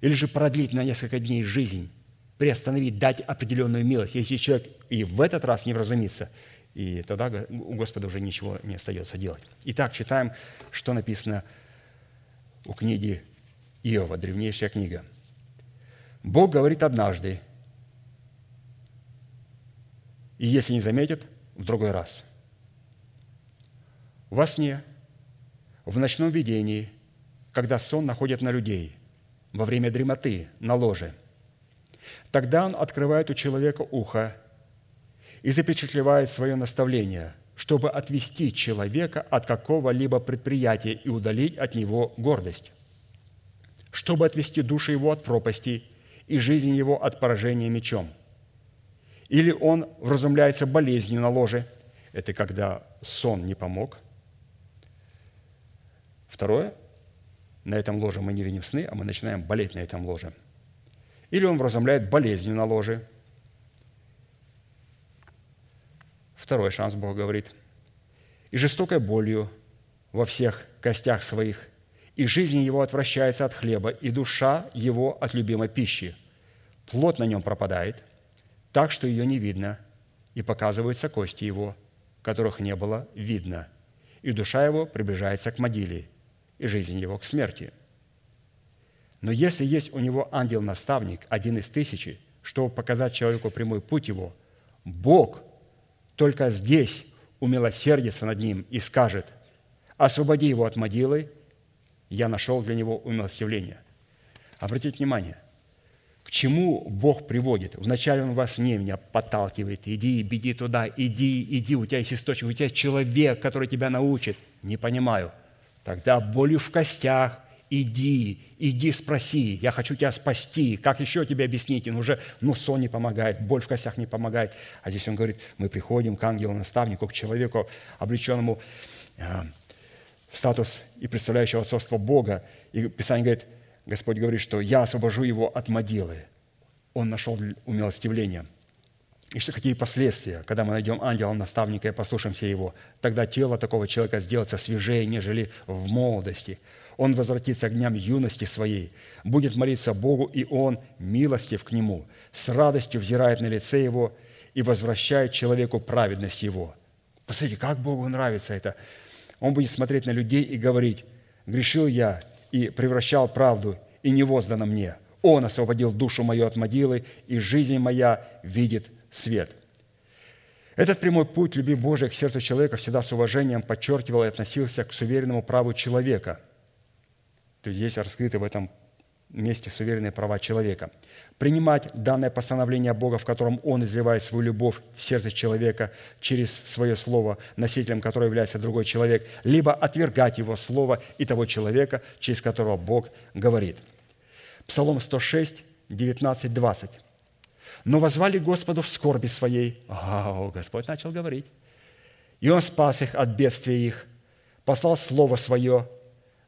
Или же продлить на несколько дней жизнь приостановить, дать определенную милость. Если человек и в этот раз не вразумится, и тогда у Господа уже ничего не остается делать. Итак, читаем, что написано у книги Иова, древнейшая книга. Бог говорит однажды, и если не заметит, в другой раз. Во сне, в ночном видении, когда сон находит на людей, во время дремоты, на ложе – Тогда он открывает у человека ухо и запечатлевает свое наставление, чтобы отвести человека от какого-либо предприятия и удалить от него гордость, чтобы отвести душу его от пропасти и жизнь его от поражения мечом. Или он вразумляется болезнью на ложе. Это когда сон не помог. Второе. На этом ложе мы не видим сны, а мы начинаем болеть на этом ложе. Или он вразумляет болезнью на ложе. Второй шанс Бог говорит. И жестокой болью во всех костях своих, и жизнь его отвращается от хлеба, и душа его от любимой пищи. Плод на нем пропадает – так, что ее не видно, и показываются кости его, которых не было видно, и душа его приближается к могиле, и жизнь его к смерти. Но если есть у него ангел-наставник, один из тысячи, чтобы показать человеку прямой путь его, Бог только здесь умилосердится над ним и скажет, освободи его от могилы, я нашел для него умилостивление. Обратите внимание, к чему Бог приводит? Вначале Он вас не меня подталкивает. Иди, беги туда, иди, иди, у тебя есть источник, у тебя есть человек, который тебя научит. Не понимаю. Тогда болью в костях, иди, иди спроси, я хочу тебя спасти, как еще тебе объяснить? Он уже, ну, сон не помогает, боль в костях не помогает. А здесь он говорит, мы приходим к ангелу-наставнику, к человеку, облеченному э, в статус и представляющего отцовство Бога. И Писание говорит, Господь говорит, что я освобожу его от могилы. Он нашел умилостивление. И что какие последствия, когда мы найдем ангела-наставника и послушаемся его? Тогда тело такого человека сделается свежее, нежели в молодости. Он возвратится к дням юности своей, будет молиться Богу, и он милостив к нему, с радостью взирает на лице его и возвращает человеку праведность его. Посмотрите, как Богу нравится это. Он будет смотреть на людей и говорить, грешил я, и превращал правду, и не воздано мне. Он освободил душу мою от могилы, и жизнь моя видит свет». Этот прямой путь любви Божией к сердцу человека всегда с уважением подчеркивал и относился к суверенному праву человека. То есть здесь раскрыты в этом месте суверенные права человека. Принимать данное постановление Бога, в котором Он изливает свою любовь в сердце человека через свое слово, носителем которого является другой человек, либо отвергать Его слово и того человека, через которого Бог говорит. Псалом 106, 19, 20. «Но возвали Господу в скорби своей». О, Господь начал говорить. «И Он спас их от бедствия их, послал Слово Свое».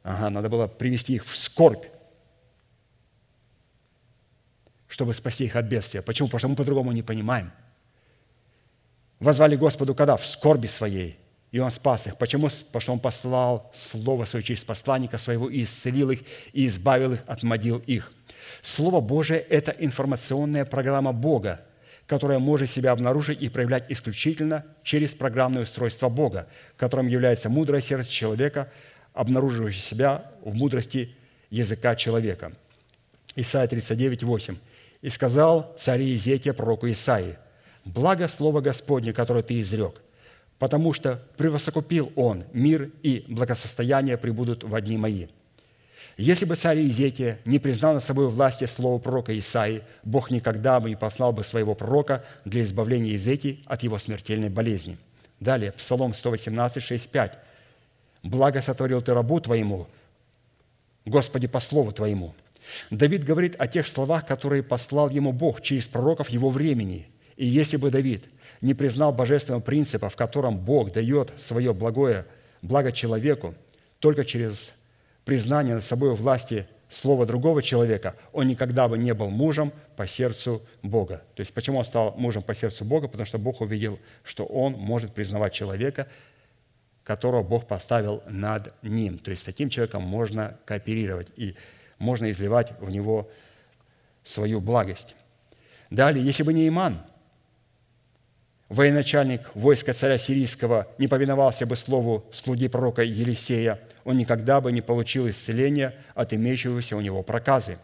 Ага, надо было привести их в скорбь чтобы спасти их от бедствия. Почему? Потому что мы по-другому не понимаем. Возвали Господу когда? В скорби своей. И Он спас их. Почему? Потому что Он послал Слово Свое через посланника Своего и исцелил их, и избавил их от могил их. Слово Божие – это информационная программа Бога, которая может себя обнаружить и проявлять исключительно через программное устройство Бога, которым является мудрое сердце человека, обнаруживающее себя в мудрости языка человека. Исайя 39, 8. И сказал царь Иезекия пророку Исаии, «Благо слово Господне, которое ты изрек, потому что превосокупил он мир и благосостояние прибудут в одни мои». Если бы царь Иезекия не признал на собой власти слова пророка Исаии, Бог никогда бы не послал бы своего пророка для избавления Иезекии от его смертельной болезни. Далее, Псалом 118, 6, 5. «Благо сотворил ты рабу твоему, Господи, по слову твоему». Давид говорит о тех словах, которые послал ему Бог через пророков его времени. И если бы Давид не признал божественного принципа, в котором Бог дает свое благое благо человеку, только через признание над собой власти слова другого человека, он никогда бы не был мужем по сердцу Бога. То есть почему он стал мужем по сердцу Бога? Потому что Бог увидел, что он может признавать человека, которого Бог поставил над ним. То есть с таким человеком можно кооперировать. И можно изливать в него свою благость. Далее, если бы не Иман, военачальник войска царя сирийского, не повиновался бы слову слуги пророка Елисея, он никогда бы не получил исцеления от имеющегося у него проказы.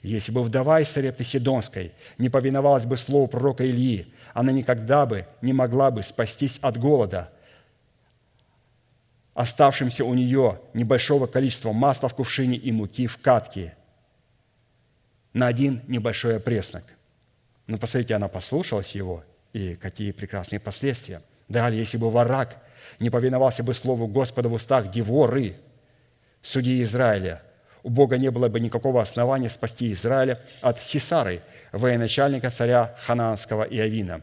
Если бы вдова из Сарепты Сидонской не повиновалась бы слову пророка Ильи, она никогда бы не могла бы спастись от голода – оставшимся у нее небольшого количества масла в кувшине и муки в катке на один небольшой опреснок. Но посмотрите, она послушалась его, и какие прекрасные последствия. Далее, если бы варак не повиновался бы слову Господа в устах Деворы, судьи Израиля, у Бога не было бы никакого основания спасти Израиля от Сисары, военачальника царя Ханаанского и Авина.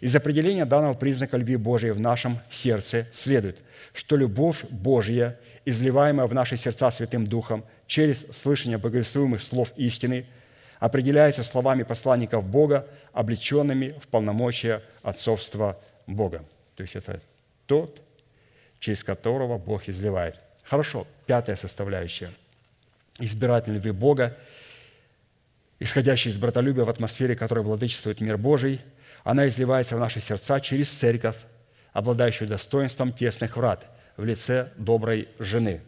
Из определения данного признака любви Божией в нашем сердце следует, что любовь Божья, изливаемая в наши сердца Святым Духом через слышание богословимых слов истины, определяется словами посланников Бога, облеченными в полномочия отцовства Бога. То есть это тот, через которого Бог изливает. Хорошо, пятая составляющая. Избирательной любви Бога, исходящей из братолюбия в атмосфере, которой владычествует мир Божий, она изливается в наши сердца через церковь, обладающую достоинством тесных врат в лице доброй жены.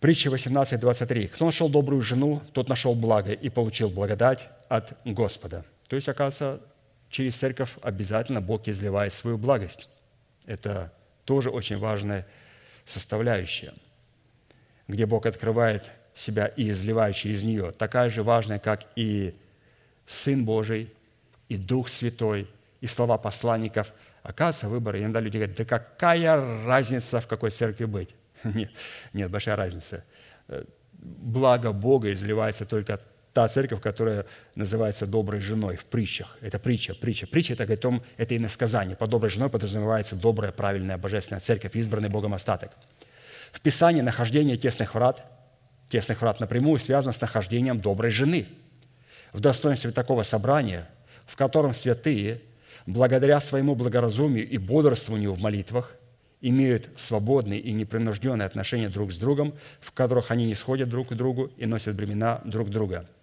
Притча 18.23. «Кто нашел добрую жену, тот нашел благо и получил благодать от Господа». То есть, оказывается, через церковь обязательно Бог изливает свою благость. Это тоже очень важная составляющая, где Бог открывает себя и изливает через нее, такая же важная, как и Сын Божий, и Дух Святой, и слова посланников. Оказывается, выбор, иногда люди говорят, да какая разница, в какой церкви быть? [LAUGHS] Нет, нет, большая разница. Э, благо Бога изливается только та церковь, которая называется доброй женой в притчах. Это притча, притча. Притча – это, говорит, том, это иносказание. Под доброй женой подразумевается добрая, правильная, божественная церковь, избранный Богом остаток. В Писании нахождение тесных врат, тесных врат напрямую связано с нахождением доброй жены. В достоинстве такого собрания, в котором святые, благодаря своему благоразумию и бодрствованию в молитвах, имеют свободные и непринужденные отношения друг с другом, в которых они не сходят друг к другу и носят бремена друг друга –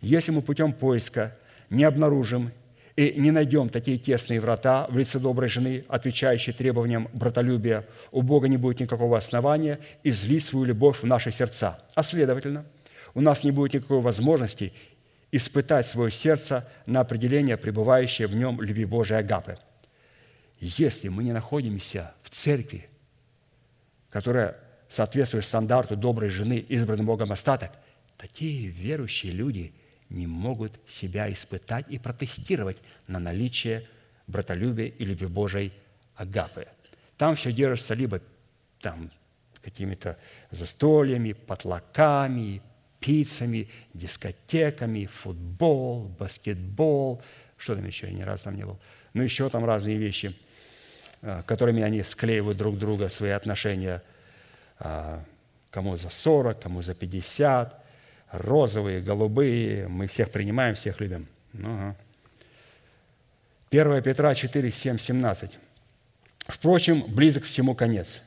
если мы путем поиска не обнаружим и не найдем такие тесные врата в лице доброй жены, отвечающей требованиям братолюбия, у Бога не будет никакого основания излить свою любовь в наши сердца. А следовательно, у нас не будет никакой возможности испытать свое сердце на определение пребывающее в нем любви Божией Агапы. Если мы не находимся в церкви, которая соответствует стандарту доброй жены, избранным Богом остаток, такие верующие люди – не могут себя испытать и протестировать на наличие братолюбия и любви Божией агапы. Там все держится либо там какими-то застольями, потлаками, пиццами, дискотеками, футбол, баскетбол, что там еще, я ни разу там не был. Ну, еще там разные вещи, а, которыми они склеивают друг друга, свои отношения, а, кому за 40, кому за 50, розовые, голубые, мы всех принимаем, всех любим. Ага. 1 Петра 4, 7, 17. Впрочем, близок всему конец.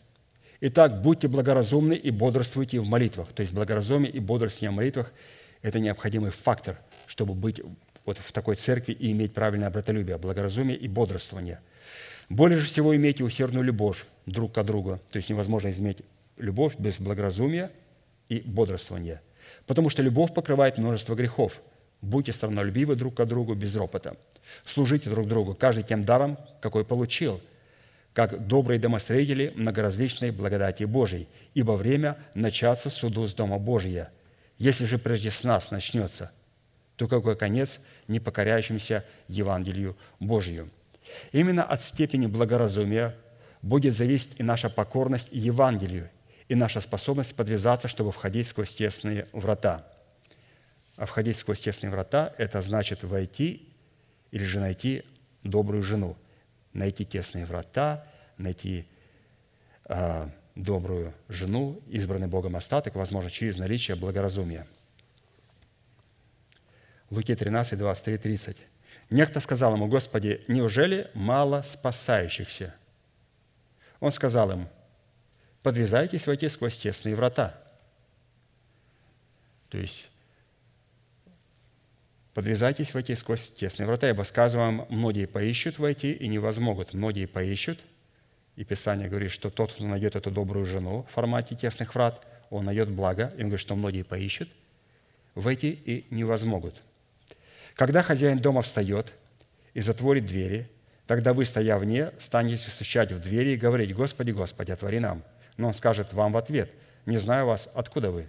Итак, будьте благоразумны и бодрствуйте в молитвах. То есть благоразумие и бодрствование в молитвах – это необходимый фактор, чтобы быть вот в такой церкви и иметь правильное братолюбие, благоразумие и бодрствование. Более же всего имейте усердную любовь друг к другу. То есть невозможно иметь любовь без благоразумия и бодрствования – потому что любовь покрывает множество грехов. Будьте страннолюбивы друг к другу без ропота. Служите друг другу, каждый тем даром, какой получил, как добрые домостроители многоразличной благодати Божией, ибо время начаться суду с Дома Божия. Если же прежде с нас начнется, то какой конец непокоряющимся Евангелию Божию? Именно от степени благоразумия будет зависеть и наша покорность Евангелию – и наша способность подвязаться, чтобы входить сквозь тесные врата. А входить сквозь тесные врата – это значит войти или же найти добрую жену. Найти тесные врата, найти э, добрую жену, избранный Богом остаток, возможно, через наличие благоразумия. Луки 13, 23, 30. Некто сказал ему, «Господи, неужели мало спасающихся?» Он сказал им, подвязайтесь войти сквозь тесные врата. То есть подвязайтесь войти сквозь тесные врата, ибо сказываю вам, многие поищут войти и не возмогут. Многие поищут, и Писание говорит, что тот, кто найдет эту добрую жену в формате тесных врат, он найдет благо. И он говорит, что многие поищут войти и не возмогут. Когда хозяин дома встает и затворит двери, тогда вы, стоя вне, станете стучать в двери и говорить, «Господи, Господи, отвори нам». Но он скажет вам в ответ, «Не знаю вас, откуда вы?»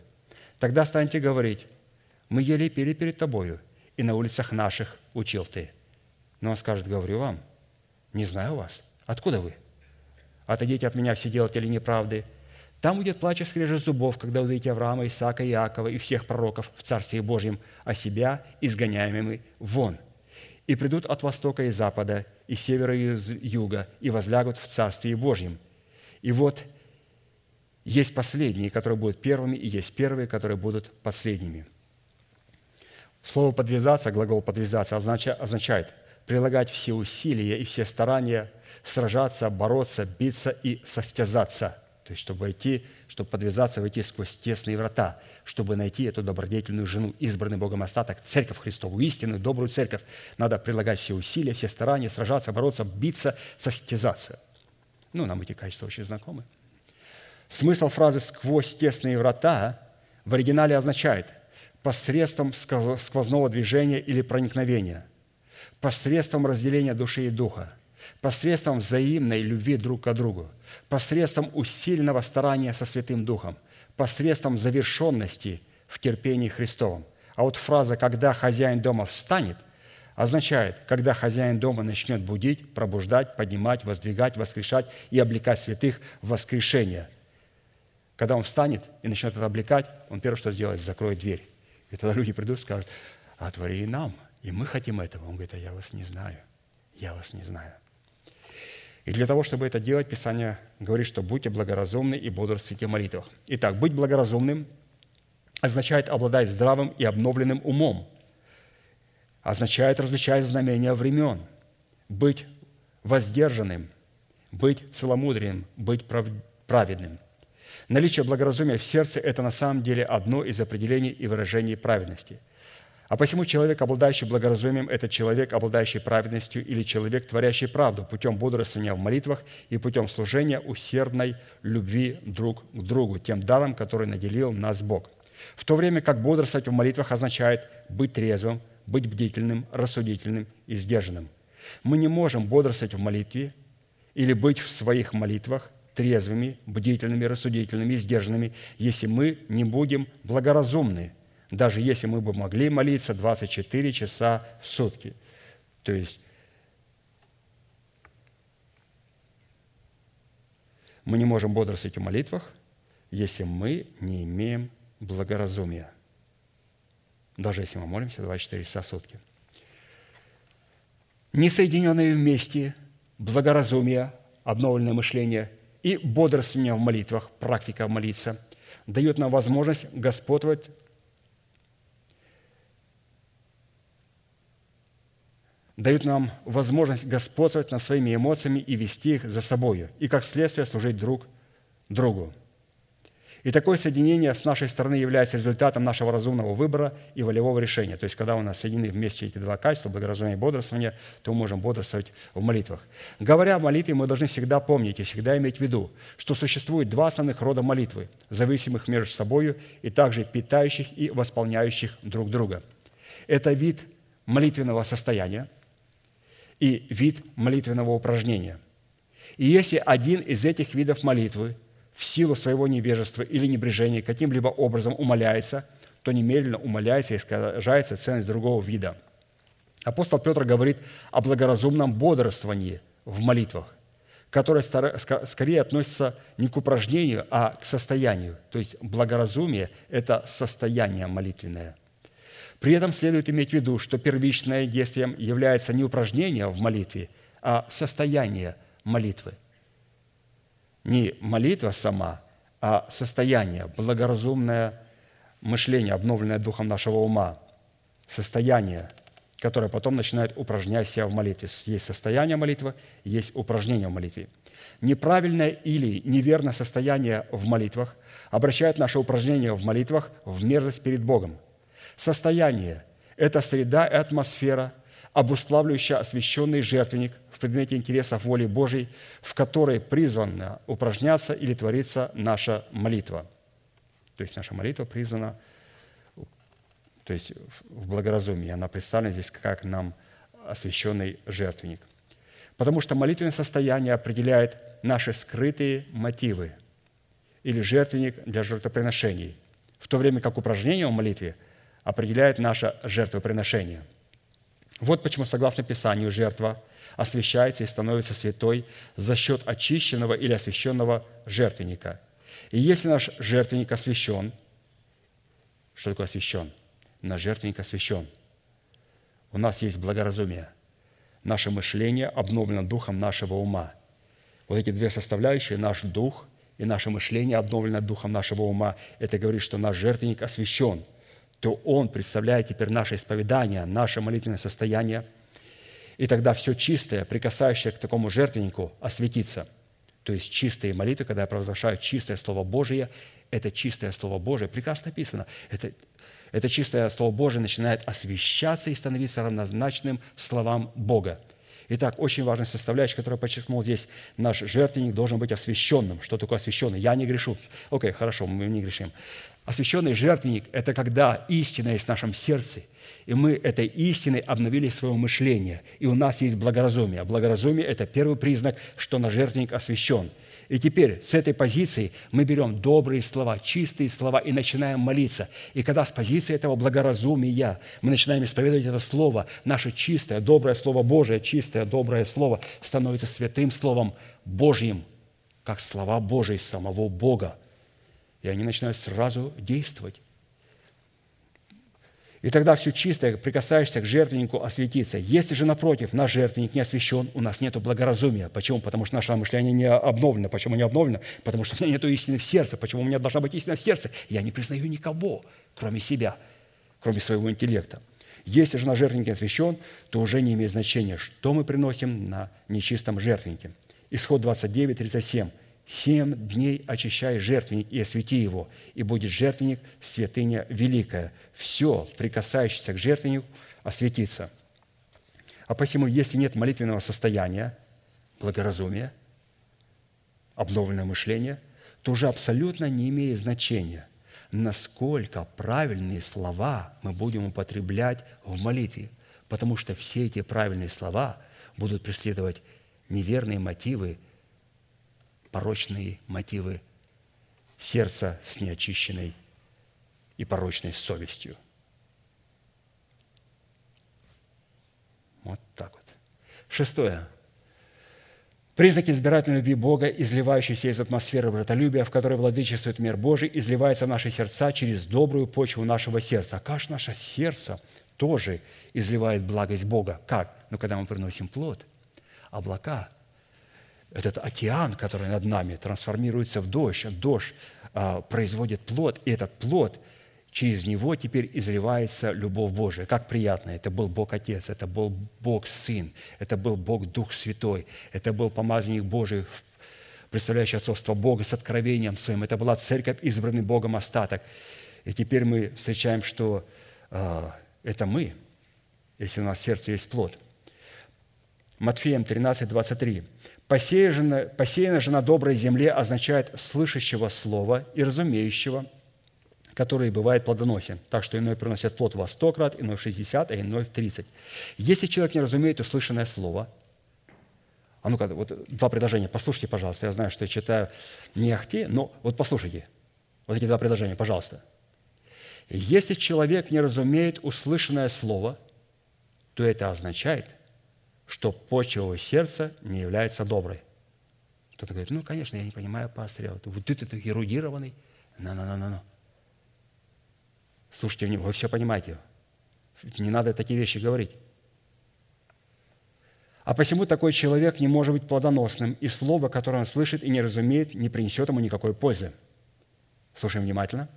Тогда станете говорить, «Мы ели и пили перед тобою, и на улицах наших учил ты». Но он скажет, «Говорю вам, Не знаю вас. Откуда вы? Отойдите от меня все делатели неправды. Там будет плач и скрежет зубов, когда увидите Авраама, Исаака, Иакова и всех пророков в Царстве Божьем, а себя изгоняемыми вон. И придут от востока и запада, и севера и юга, и возлягут в Царстве Божьем. И вот есть последние, которые будут первыми, и есть первые, которые будут последними. Слово «подвязаться», глагол «подвязаться» означает прилагать все усилия и все старания, сражаться, бороться, биться и состязаться. То есть, чтобы войти, чтобы подвязаться, войти сквозь тесные врата, чтобы найти эту добродетельную жену, избранный Богом остаток, церковь Христову, истинную, добрую церковь. Надо прилагать все усилия, все старания, сражаться, бороться, биться, состязаться. Ну, нам эти качества очень знакомы. Смысл фразы «сквозь тесные врата» в оригинале означает посредством сквозного движения или проникновения, посредством разделения души и духа, посредством взаимной любви друг к другу, посредством усиленного старания со Святым Духом, посредством завершенности в терпении Христовом. А вот фраза «когда хозяин дома встанет» означает, когда хозяин дома начнет будить, пробуждать, поднимать, воздвигать, воскрешать и облекать святых в воскрешение – когда он встанет и начнет это облекать, он первое, что сделает, закроет дверь. И тогда люди придут и скажут, отвори и нам, и мы хотим этого. Он говорит, а я вас не знаю, я вас не знаю. И для того, чтобы это делать, Писание говорит, что будьте благоразумны и бодрствуйте в молитвах. Итак, быть благоразумным означает обладать здравым и обновленным умом, означает различать знамения времен, быть воздержанным, быть целомудренным, быть праведным – Наличие благоразумия в сердце – это на самом деле одно из определений и выражений праведности. А посему человек, обладающий благоразумием, это человек, обладающий праведностью или человек, творящий правду путем бодрствования в молитвах и путем служения усердной любви друг к другу, тем даром, который наделил нас Бог. В то время как бодрствовать в молитвах означает быть трезвым, быть бдительным, рассудительным и сдержанным. Мы не можем бодрствовать в молитве или быть в своих молитвах – трезвыми, бдительными, рассудительными, сдержанными, если мы не будем благоразумны, даже если мы бы могли молиться 24 часа в сутки. То есть мы не можем бодрствовать в молитвах, если мы не имеем благоразумия. Даже если мы молимся 24 часа в сутки. Несоединенные вместе благоразумие, обновленное мышление – и бодрствование в молитвах, практика молиться, дает нам возможность господствовать дают нам возможность господствовать над своими эмоциями и вести их за собой, и как следствие служить друг другу. И такое соединение с нашей стороны является результатом нашего разумного выбора и волевого решения. То есть, когда у нас соединены вместе эти два качества, благоразумие и бодрствование, то мы можем бодрствовать в молитвах. Говоря о молитве, мы должны всегда помнить и всегда иметь в виду, что существует два основных рода молитвы, зависимых между собой и также питающих и восполняющих друг друга. Это вид молитвенного состояния и вид молитвенного упражнения. И если один из этих видов молитвы – в силу своего невежества или небрежения каким-либо образом умаляется, то немедленно умаляется и искажается ценность другого вида. Апостол Петр говорит о благоразумном бодрствовании в молитвах, которое скорее относится не к упражнению, а к состоянию. То есть благоразумие – это состояние молитвенное. При этом следует иметь в виду, что первичное действием является не упражнение в молитве, а состояние молитвы не молитва сама, а состояние, благоразумное мышление, обновленное духом нашего ума, состояние, которое потом начинает упражнять себя в молитве. Есть состояние молитвы, есть упражнение в молитве. Неправильное или неверное состояние в молитвах обращает наше упражнение в молитвах в мерзость перед Богом. Состояние – это среда и атмосфера, обуславливающая освященный жертвенник, предмете интересов воли Божьей, в которой призвана упражняться или творится наша молитва. То есть наша молитва призвана то есть в благоразумии. Она представлена здесь как нам освященный жертвенник. Потому что молитвенное состояние определяет наши скрытые мотивы или жертвенник для жертвоприношений, в то время как упражнение в молитве определяет наше жертвоприношение. Вот почему, согласно Писанию, жертва – освящается и становится святой за счет очищенного или освященного жертвенника. И если наш жертвенник освящен, что такое освящен? Наш жертвенник освящен. У нас есть благоразумие. Наше мышление обновлено духом нашего ума. Вот эти две составляющие, наш дух и наше мышление обновлено духом нашего ума, это говорит, что наш жертвенник освящен, то он представляет теперь наше исповедание, наше молитвенное состояние – и тогда все чистое, прикасающее к такому жертвеннику, осветится. То есть чистые молитвы, когда я провозглашаю чистое Слово Божие, это чистое Слово Божие, прекрасно написано, это, это чистое Слово Божие начинает освещаться и становиться равнозначным словам Бога. Итак, очень важная составляющая, которую подчеркнул здесь, наш жертвенник должен быть освященным. Что такое освященный? Я не грешу. Окей, хорошо, мы не грешим. Освященный жертвенник – это когда истина есть в нашем сердце, и мы этой истиной обновили свое мышление, и у нас есть благоразумие. Благоразумие – это первый признак, что наш жертвенник освящен. И теперь с этой позиции мы берем добрые слова, чистые слова и начинаем молиться. И когда с позиции этого благоразумия мы начинаем исповедовать это слово, наше чистое, доброе Слово Божие, чистое, доброе Слово становится святым Словом Божьим, как слова Божьи самого Бога. И они начинают сразу действовать. И тогда все чистое, прикасаешься к жертвеннику, осветится. Если же, напротив, наш жертвенник не освящен, у нас нет благоразумия. Почему? Потому что наше мышление не обновлено. Почему не обновлено? Потому что у меня нет истины в сердце. Почему у меня должна быть истина в сердце? Я не признаю никого, кроме себя, кроме своего интеллекта. Если же наш жертвенник не освящен, то уже не имеет значения, что мы приносим на нечистом жертвеннике. Исход 29, 37. Семь дней очищай жертвенник и освети его, и будет жертвенник святыня великая. Все, прикасающееся к жертвеннику, осветится. А посему, если нет молитвенного состояния, благоразумия, обновленное мышление, то уже абсолютно не имеет значения, насколько правильные слова мы будем употреблять в молитве, потому что все эти правильные слова будут преследовать неверные мотивы порочные мотивы сердца с неочищенной и порочной совестью. Вот так вот. Шестое. Признаки избирательной любви Бога, изливающиеся из атмосферы братолюбия, в которой владычествует мир Божий, изливается в наши сердца через добрую почву нашего сердца. А как наше сердце тоже изливает благость Бога? Как? Ну, когда мы приносим плод. Облака – этот океан, который над нами, трансформируется в дождь. Дождь а, производит плод, и этот плод, через него теперь изливается любовь Божия. Как приятно. Это был Бог Отец, это был Бог Сын, это был Бог Дух Святой, это был помазанник Божий, представляющий отцовство Бога с откровением своим. Это была церковь, избранный Богом остаток. И теперь мы встречаем, что э, это мы, если у нас в сердце есть плод. Матфеем 13, 23. Посеяна, посеяна же на доброй земле означает слышащего слова и разумеющего, который бывает плодоносен. Так что иной приносит плод во сто крат, иной в шестьдесят, а иной в тридцать. Если человек не разумеет услышанное слово, а ну-ка, вот два предложения, послушайте, пожалуйста. Я знаю, что я читаю не ахти, но вот послушайте. Вот эти два предложения, пожалуйста. Если человек не разумеет услышанное слово, то это означает – что почва его сердца не является доброй. Кто-то говорит, ну, конечно, я не понимаю, пастор, я вот, вот ты, ты эрудированный. На-на-на-на-на. Слушайте, вы все понимаете. Не надо такие вещи говорить. А посему такой человек не может быть плодоносным, и слово, которое он слышит и не разумеет, не принесет ему никакой пользы. Слушаем внимательно.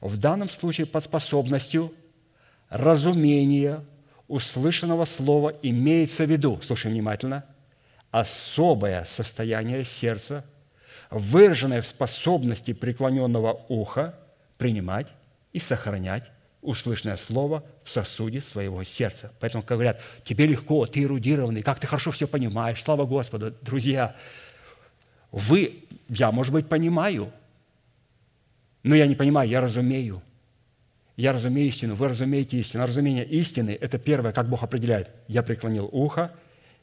В данном случае под способностью разумения услышанного слова имеется в виду, слушай внимательно, особое состояние сердца, выраженное в способности преклоненного уха принимать и сохранять услышанное слово в сосуде своего сердца. Поэтому, как говорят, тебе легко, ты эрудированный, как ты хорошо все понимаешь, слава Господу. Друзья, вы, я, может быть, понимаю, но я не понимаю, я разумею. Я разумею истину, вы разумеете истину. Разумение истины – это первое, как Бог определяет. Я преклонил ухо,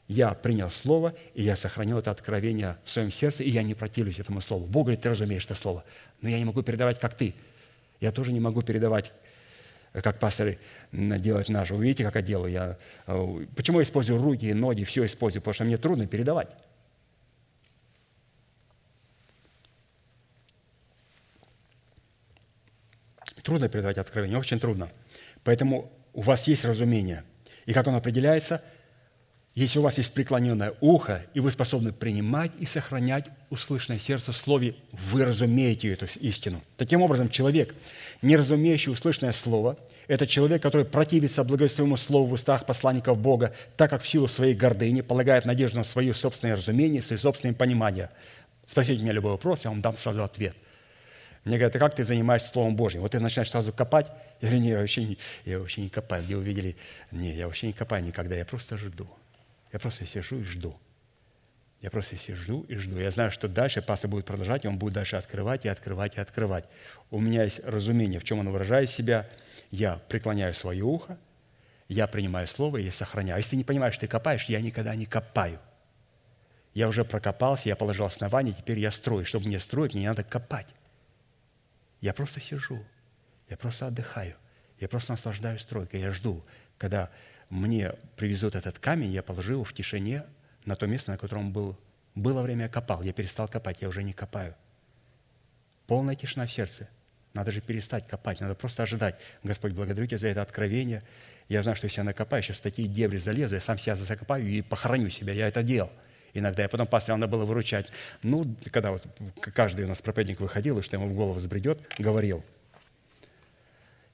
я принял Слово, и я сохранил это откровение в своем сердце, и я не противлюсь этому Слову. Бог говорит, ты разумеешь это Слово, но я не могу передавать, как ты. Я тоже не могу передавать как пастор делать наш. Вы видите, как я делаю? Я, э, почему я использую руки, ноги, все использую? Потому что мне трудно передавать. Трудно передавать откровение, очень трудно. Поэтому у вас есть разумение. И как оно определяется – если у вас есть преклоненное ухо, и вы способны принимать и сохранять услышанное сердце в слове, вы разумеете эту истину. Таким образом, человек, не разумеющий услышанное слово, это человек, который противится благовествуемому слову в устах посланников Бога, так как в силу своей гордыни полагает надежду на свое собственное разумение, свои собственные понимания. Спросите меня любой вопрос, я вам дам сразу ответ. Мне говорят, а как ты занимаешься Словом Божьим? Вот ты начинаешь сразу копать. Я говорю, не, я вообще не, я вообще не копаю. Где увидели? Не, я вообще не копаю никогда, я просто жду. Я просто сижу и жду. Я просто сижу и жду. Я знаю, что дальше пастор будет продолжать, и он будет дальше открывать и открывать и открывать. У меня есть разумение, в чем он выражает себя. Я преклоняю свое ухо, я принимаю слово и сохраняю. А если ты не понимаешь, ты копаешь, я никогда не копаю. Я уже прокопался, я положил основание, теперь я строю. Чтобы мне строить, мне не надо копать. Я просто сижу, я просто отдыхаю, я просто наслаждаюсь стройкой, я жду, когда мне привезут этот камень, я положу его в тишине на то место, на котором был. Было время, я копал, я перестал копать, я уже не копаю. Полная тишина в сердце. Надо же перестать копать, надо просто ожидать. Господь, благодарю Тебя за это откровение. Я знаю, что если я накопаю, сейчас такие дебри залезу, я сам себя закопаю и похороню себя. Я это делал иногда. И потом пастора надо было выручать. Ну, когда вот каждый у нас проповедник выходил, и что ему в голову взбредет, говорил.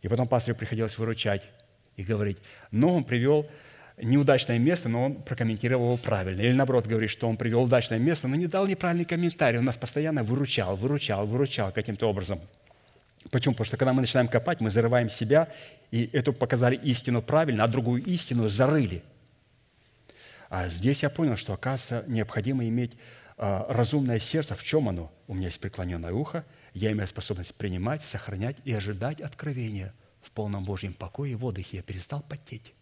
И потом пастору приходилось выручать и говорить. Но он привел неудачное место, но он прокомментировал его правильно. Или наоборот говорит, что он привел удачное место, но не дал неправильный комментарий. Он нас постоянно выручал, выручал, выручал каким-то образом. Почему? Потому что когда мы начинаем копать, мы зарываем себя, и эту показали истину правильно, а другую истину зарыли. А здесь я понял, что, оказывается, необходимо иметь а, разумное сердце. В чем оно? У меня есть преклоненное ухо, я имею способность принимать, сохранять и ожидать откровения – в полном Божьем покое и в отдыхе. Я перестал потеть.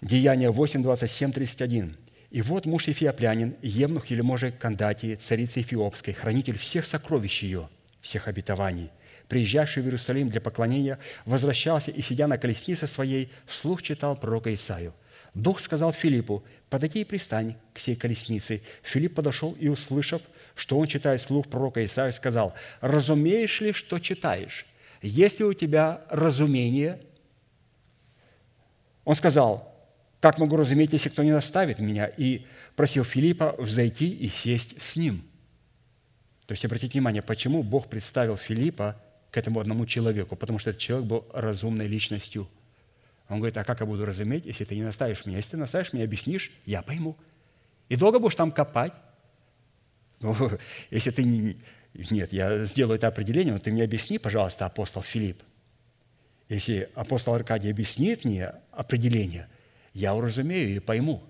Деяние 8, 27, 31. «И вот муж Ефиоплянин, евнух или може Кандатии, царица Эфиопской, хранитель всех сокровищ ее, всех обетований, приезжавший в Иерусалим для поклонения, возвращался и, сидя на колеснице своей, вслух читал пророка Исаию. Дух сказал Филиппу, подойди и пристань к сей колеснице. Филипп подошел и, услышав, что он читает слух пророка Исаия, сказал, «Разумеешь ли, что читаешь? Если у тебя разумение...» Он сказал, «Как могу разуметь, если кто не наставит меня?» И просил Филиппа взойти и сесть с ним. То есть обратите внимание, почему Бог представил Филиппа к этому одному человеку? Потому что этот человек был разумной личностью. Он говорит, а как я буду разуметь, если ты не наставишь меня? Если ты наставишь меня, объяснишь, я пойму. И долго будешь там копать, ну, [LAUGHS] если ты не... Нет, я сделаю это определение, но ты мне объясни, пожалуйста, апостол Филипп. Если апостол Аркадий объяснит мне определение, я уразумею и пойму.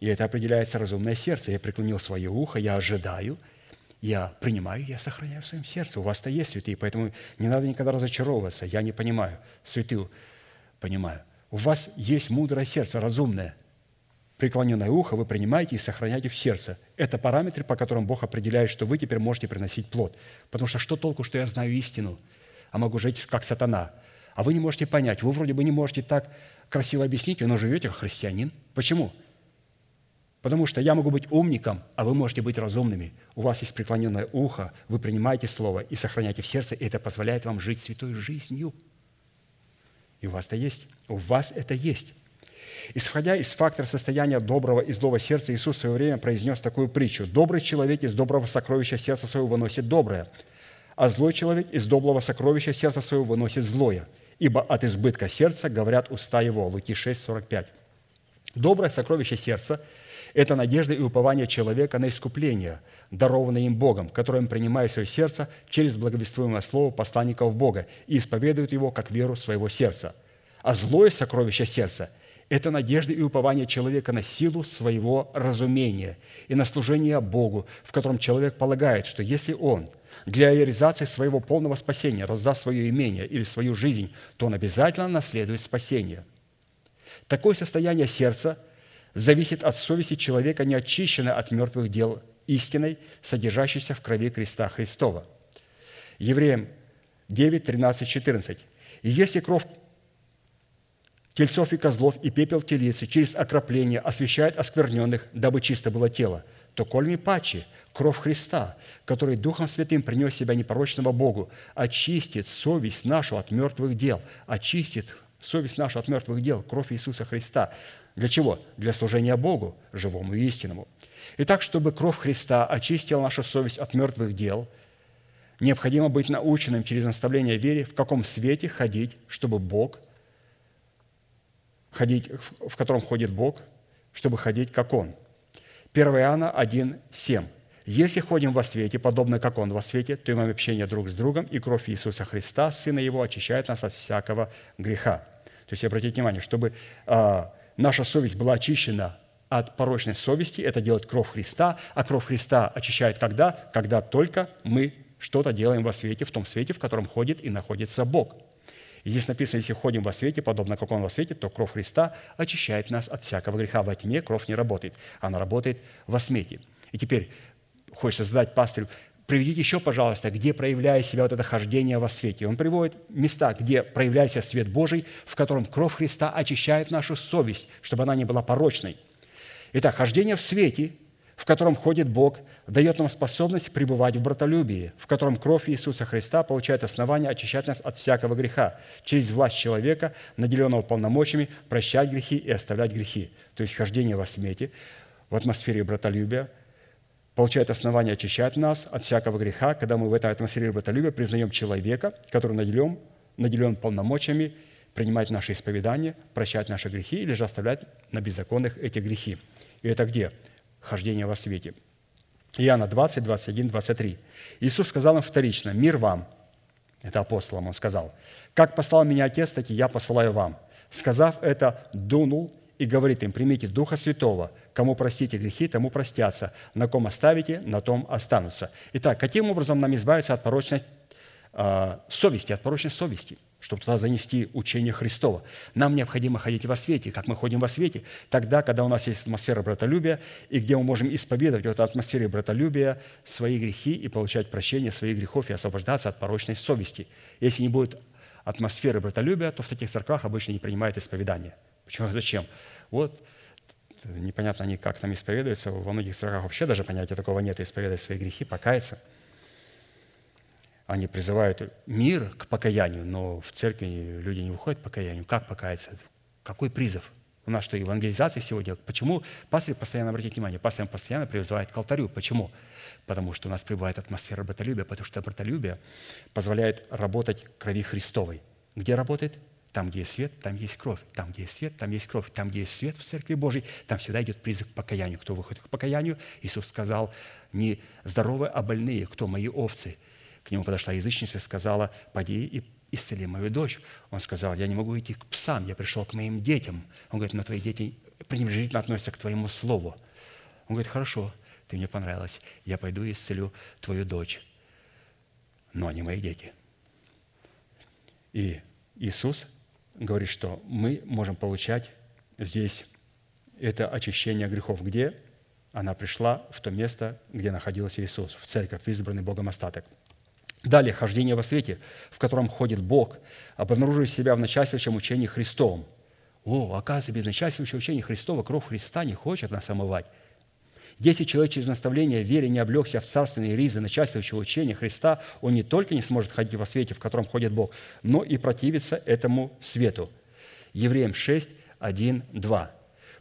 И это определяется разумное сердце. Я преклонил свое ухо, я ожидаю, я принимаю, я сохраняю в своем сердце. У вас-то есть святые, поэтому не надо никогда разочаровываться. Я не понимаю, святую понимаю. У вас есть мудрое сердце, разумное – преклоненное ухо вы принимаете и сохраняете в сердце. Это параметры, по которым Бог определяет, что вы теперь можете приносить плод. Потому что что толку, что я знаю истину, а могу жить как сатана? А вы не можете понять, вы вроде бы не можете так красиво объяснить, но живете как христианин. Почему? Потому что я могу быть умником, а вы можете быть разумными. У вас есть преклоненное ухо, вы принимаете Слово и сохраняете в сердце, и это позволяет вам жить святой жизнью. И у вас это есть. У вас это есть. Исходя из фактора состояния доброго и злого сердца, Иисус в свое время произнес такую притчу. «Добрый человек из доброго сокровища сердца своего выносит доброе, а злой человек из доброго сокровища сердца своего выносит злое. Ибо от избытка сердца говорят уста его». Луки 6, 45. Доброе сокровище сердца – это надежда и упование человека на искупление, дарованное им Богом, которое он принимает в свое сердце через благовествуемое слово посланников Бога и исповедует его как веру своего сердца. А злое сокровище сердца – это надежда и упование человека на силу своего разумения и на служение Богу, в котором человек полагает, что если он для реализации своего полного спасения раздаст свое имение или свою жизнь, то он обязательно наследует спасение. Такое состояние сердца зависит от совести человека, не очищенной от мертвых дел истиной, содержащейся в крови креста Христова. Евреям 9, 13, 14. «И если кровь тельцов и козлов и пепел телицы через окропление освещает оскверненных, дабы чисто было тело, то кольми паче кровь Христа, который Духом Святым принес себя непорочного Богу, очистит совесть нашу от мертвых дел, очистит совесть нашу от мертвых дел, кровь Иисуса Христа. Для чего? Для служения Богу, живому и истинному. Итак, чтобы кровь Христа очистила нашу совесть от мертвых дел, необходимо быть наученным через наставление вере, в каком свете ходить, чтобы Бог, ходить, в котором ходит Бог, чтобы ходить, как Он. 1 Иоанна 1, 7. Если ходим во свете, подобно как Он во свете, то имеем общение друг с другом, и кровь Иисуса Христа, Сына Его, очищает нас от всякого греха. То есть обратите внимание, чтобы а, наша совесть была очищена от порочной совести, это делает кровь Христа, а кровь Христа очищает когда? Когда только мы что-то делаем во свете, в том свете, в котором ходит и находится Бог. И здесь написано, если ходим во свете, подобно как Он во свете, то кровь Христа очищает нас от всякого греха. Во тьме кровь не работает, она работает во свете. И теперь хочется задать пастырю, приведите еще, пожалуйста, где проявляет себя вот это хождение во свете. Он приводит места, где проявляется свет Божий, в котором кровь Христа очищает нашу совесть, чтобы она не была порочной. Итак, хождение в свете, в котором ходит Бог, дает нам способность пребывать в братолюбии, в котором кровь Иисуса Христа получает основание очищать нас от всякого греха, через власть человека, наделенного полномочиями, прощать грехи и оставлять грехи. То есть хождение во свете, в атмосфере братолюбия – получает основание очищать нас от всякого греха, когда мы в этой атмосфере братолюбия признаем человека, который наделен, наделен полномочиями принимать наши исповедания, прощать наши грехи или же оставлять на беззаконных эти грехи. И это где? Хождение во свете. Иоанна 20, 21, 23. Иисус сказал им вторично, «Мир вам». Это апостолам он сказал. «Как послал меня Отец, так и я посылаю вам». Сказав это, дунул и говорит им, «Примите Духа Святого, Кому простите грехи, тому простятся. На ком оставите, на том останутся. Итак, каким образом нам избавиться от порочной э, совести, от порочной совести, чтобы туда занести учение Христова? Нам необходимо ходить во свете. Как мы ходим во свете? Тогда, когда у нас есть атмосфера братолюбия, и где мы можем исповедовать в этой атмосфере братолюбия свои грехи и получать прощение своих грехов и освобождаться от порочной совести. Если не будет атмосферы братолюбия, то в таких церквах обычно не принимают исповедание. Почему? [LAUGHS] Зачем? Вот непонятно они как там исповедуются. Во многих церквях вообще даже понятия такого нет, исповедать свои грехи, покаяться. Они призывают мир к покаянию, но в церкви люди не выходят к покаянию. Как покаяться? Какой призыв? У нас что, евангелизация сегодня? Почему пастырь постоянно, обратите внимание, пастырь постоянно призывает к алтарю? Почему? Потому что у нас пребывает атмосфера братолюбия, потому что братолюбие позволяет работать крови Христовой. Где работает? Там, где есть свет, там есть кровь. Там, где есть свет, там есть кровь. Там, где есть свет в Церкви Божьей, там всегда идет призыв к покаянию. Кто выходит к покаянию? Иисус сказал, не здоровые, а больные. Кто мои овцы? К нему подошла язычница и сказала, поди и исцели мою дочь. Он сказал, я не могу идти к псам, я пришел к моим детям. Он говорит, но твои дети пренебрежительно относятся к твоему слову. Он говорит, хорошо, ты мне понравилась, я пойду и исцелю твою дочь. Но они мои дети. И Иисус говорит, что мы можем получать здесь это очищение грехов. Где? Она пришла в то место, где находился Иисус, в церковь, избранный Богом остаток. Далее, хождение во свете, в котором ходит Бог, обнаруживает себя в начальствующем учении Христовом. О, оказывается, без начальствующего учения Христова кровь Христа не хочет нас омывать. Если человек через наставление вере не облегся в царственные ризы начальствующего учения Христа, он не только не сможет ходить во свете, в котором ходит Бог, но и противиться этому свету. Евреям 6, 1, 2.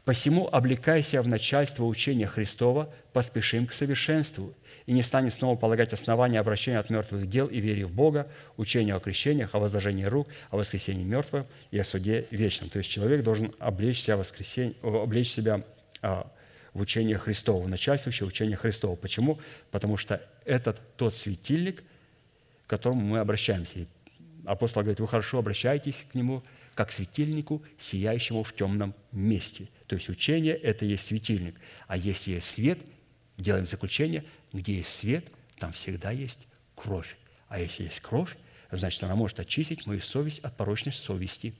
«Посему облекайся в начальство учения Христова, поспешим к совершенству, и не станем снова полагать основания обращения от мертвых дел и вере в Бога, учению о крещениях, о возложении рук, о воскресении мертвых и о суде вечном». То есть человек должен облечь себя, воскресень... облечь себя в учение Христово, начальствующее учение Христово. Почему? Потому что это тот светильник, к которому мы обращаемся. И апостол говорит, вы хорошо обращаетесь к нему, как к светильнику, сияющему в темном месте. То есть учение – это есть светильник. А если есть свет, делаем заключение, где есть свет, там всегда есть кровь. А если есть кровь, значит, она может очистить мою совесть от порочной совести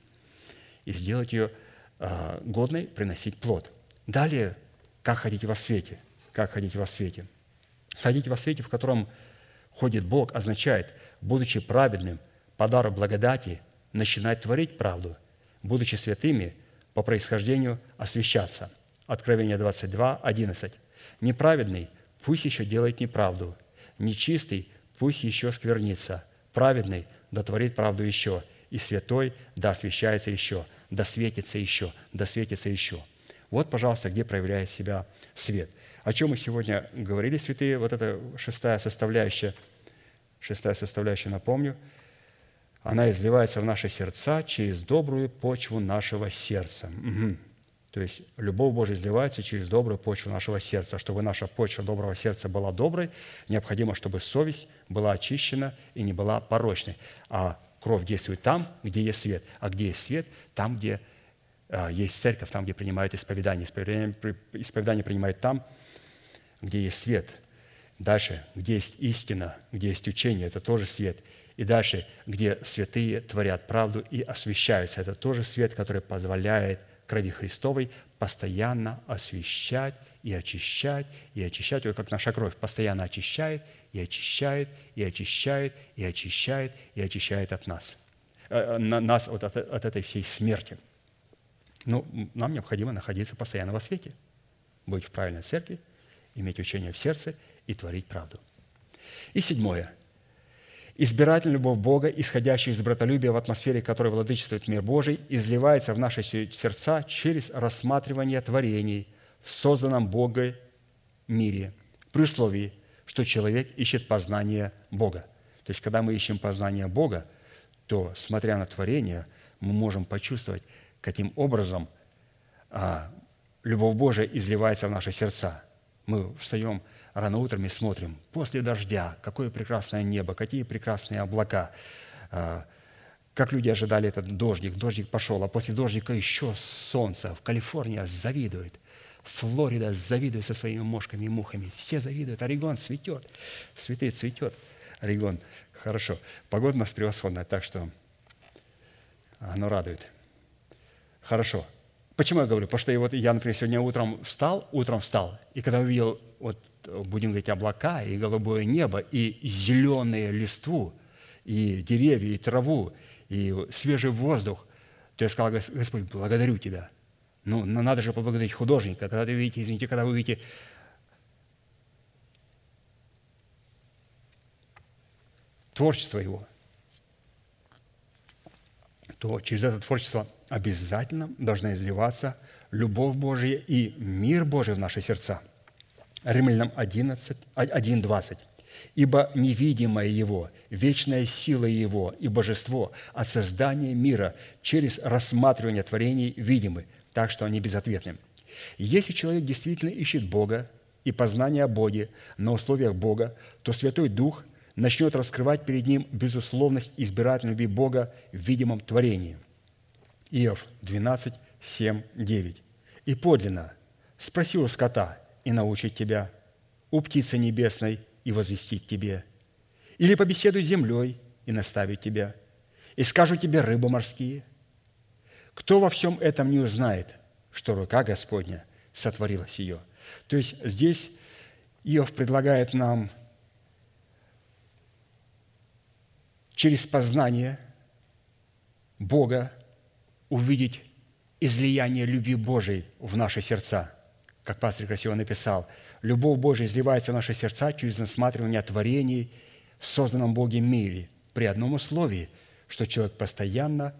и сделать ее а, годной приносить плод. Далее как ходить во свете? Как ходить во свете? Ходить во свете, в котором ходит Бог, означает, будучи праведным, по дару благодати начинать творить правду, будучи святыми по происхождению освящаться. Откровение 22, 11. Неправедный пусть еще делает неправду, нечистый пусть еще сквернится, праведный да творит правду еще, и святой да освящается еще, да светится еще, да светится еще. Вот, пожалуйста, где проявляет себя свет. О чем мы сегодня говорили, святые? Вот эта шестая составляющая, шестая составляющая, напомню, она изливается в наши сердца через добрую почву нашего сердца. Угу. То есть любовь Божия изливается через добрую почву нашего сердца. Чтобы наша почва доброго сердца была доброй, необходимо, чтобы совесть была очищена и не была порочной. А кровь действует там, где есть свет. А где есть свет, там, где есть церковь, там, где принимают исповедание. Исповедание, исповедание принимают там, где есть свет. Дальше, где есть истина, где есть учение, это тоже свет. И дальше, где святые творят правду и освящаются, это тоже свет, который позволяет крови Христовой постоянно освещать и очищать, и очищать, вот как наша кровь постоянно очищает, и очищает, и очищает, и очищает, и очищает от нас, э, нас от, от, от этой всей смерти. Ну, нам необходимо находиться постоянно во свете, быть в правильной церкви, иметь учение в сердце и творить правду. И седьмое – Избирательная любовь Бога, исходящая из братолюбия в атмосфере, которой владычествует мир Божий, изливается в наши сердца через рассматривание творений в созданном Бога мире, при условии, что человек ищет познание Бога. То есть, когда мы ищем познание Бога, то, смотря на творение, мы можем почувствовать, каким образом а, любовь Божия изливается в наши сердца. Мы встаем – рано утром и смотрим, после дождя, какое прекрасное небо, какие прекрасные облака, а, как люди ожидали этот дождик, дождик пошел, а после дождика еще солнце. В Калифорнии завидует, Флорида завидует со своими мошками и мухами. Все завидуют, Орегон цветет, цветы цветет. Орегон, хорошо. Погода у нас превосходная, так что оно радует. Хорошо. Почему я говорю? Потому что я, вот, я, например, сегодня утром встал, утром встал, и когда увидел, вот, будем говорить, облака, и голубое небо, и зеленые листву, и деревья, и траву, и свежий воздух, то я сказал, Господь, благодарю Тебя. Ну, надо же поблагодарить художника. Когда вы видите, извините, когда вы видите творчество его, то через это творчество обязательно должна изливаться любовь Божия и мир Божий в наши сердца. Римлянам 11, 1.20. «Ибо невидимое Его, вечная сила Его и божество от создания мира через рассматривание творений видимы, так что они безответны. Если человек действительно ищет Бога и познание о Боге на условиях Бога, то Святой Дух начнет раскрывать перед ним безусловность избирательной любви Бога в видимом творении – Иов 12, 7, 9. «И подлинно спроси у скота и научит тебя, у птицы небесной и возвестит тебе, или побеседуй с землей и наставит тебя, и скажут тебе рыбы морские. Кто во всем этом не узнает, что рука Господня сотворила ее?» То есть здесь Иов предлагает нам через познание Бога увидеть излияние любви Божией в наши сердца. Как пастор красиво написал, любовь Божия изливается в наши сердца через насматривание творений в созданном Боге мире при одном условии, что человек постоянно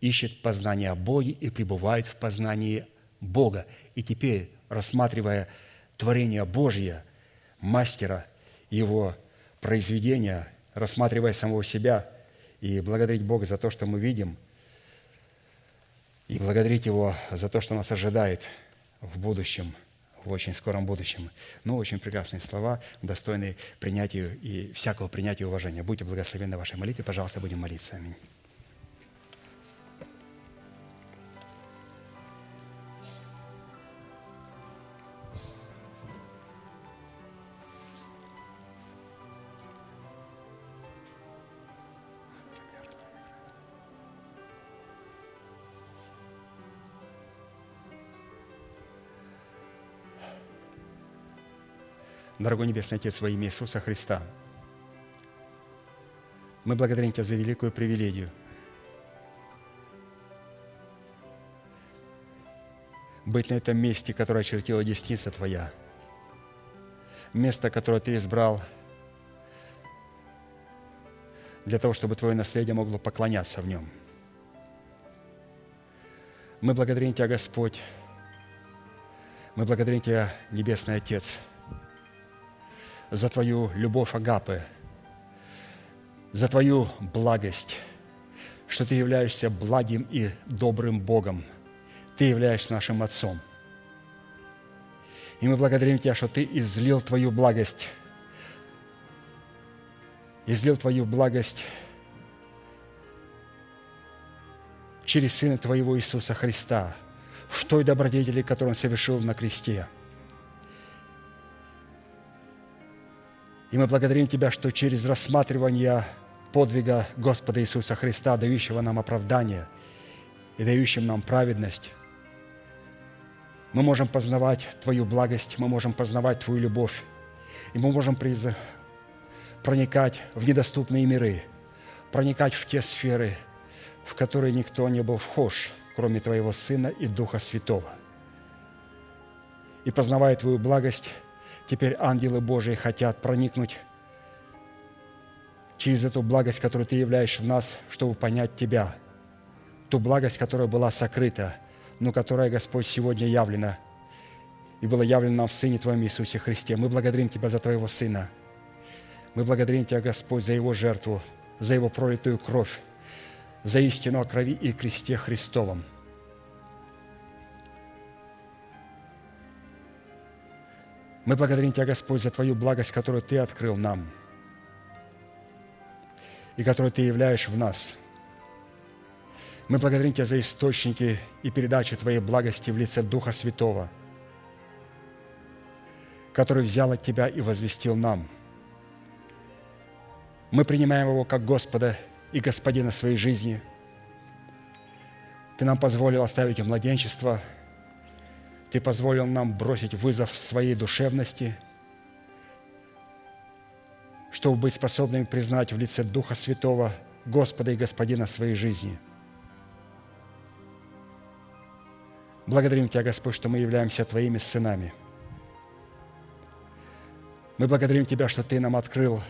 ищет познание о Боге и пребывает в познании Бога. И теперь, рассматривая творение Божье, мастера, его произведения, рассматривая самого себя и благодарить Бога за то, что мы видим – и благодарить Его за то, что нас ожидает в будущем, в очень скором будущем. Ну, очень прекрасные слова, достойные принятия и всякого принятия и уважения. Будьте благословенны вашей молитве. Пожалуйста, будем молиться. Аминь. Дорогой Небесный Отец, во имя Иисуса Христа, Мы благодарим Тебя за великую привилегию быть на этом месте, которое очертила десница Твоя. Место, которое Ты избрал для того, чтобы Твое наследие могло поклоняться в нем. Мы благодарим Тебя, Господь. Мы благодарим Тебя, Небесный Отец, за Твою любовь Агапы, за Твою благость, что Ты являешься благим и добрым Богом. Ты являешься нашим Отцом. И мы благодарим Тебя, что Ты излил Твою благость, излил Твою благость через Сына Твоего Иисуса Христа в той добродетели, которую Он совершил на кресте. И мы благодарим Тебя, что через рассматривание подвига Господа Иисуса Христа, дающего нам оправдание и дающим нам праведность, мы можем познавать Твою благость, мы можем познавать Твою любовь, и мы можем приз... проникать в недоступные миры, проникать в те сферы, в которые никто не был вхож, кроме Твоего Сына и Духа Святого. И познавая Твою благость, теперь ангелы Божии хотят проникнуть через эту благость, которую Ты являешь в нас, чтобы понять Тебя, ту благость, которая была сокрыта, но которая, Господь, сегодня явлена и была явлена нам в Сыне Твоем Иисусе Христе. Мы благодарим Тебя за Твоего Сына. Мы благодарим Тебя, Господь, за Его жертву, за Его пролитую кровь, за истину о крови и кресте Христовом. Мы благодарим Тебя, Господь, за Твою благость, которую Ты открыл нам – и которую Ты являешь в нас. Мы благодарим Тебя за источники и передачу Твоей благости в лице Духа Святого, который взял от Тебя и возвестил нам. Мы принимаем Его как Господа и Господина своей жизни. Ты нам позволил оставить младенчество. Ты позволил нам бросить вызов своей душевности – чтобы быть способными признать в лице Духа Святого Господа и Господина своей жизни. Благодарим Тебя, Господь, что мы являемся Твоими сынами. Мы благодарим Тебя, что Ты нам открыл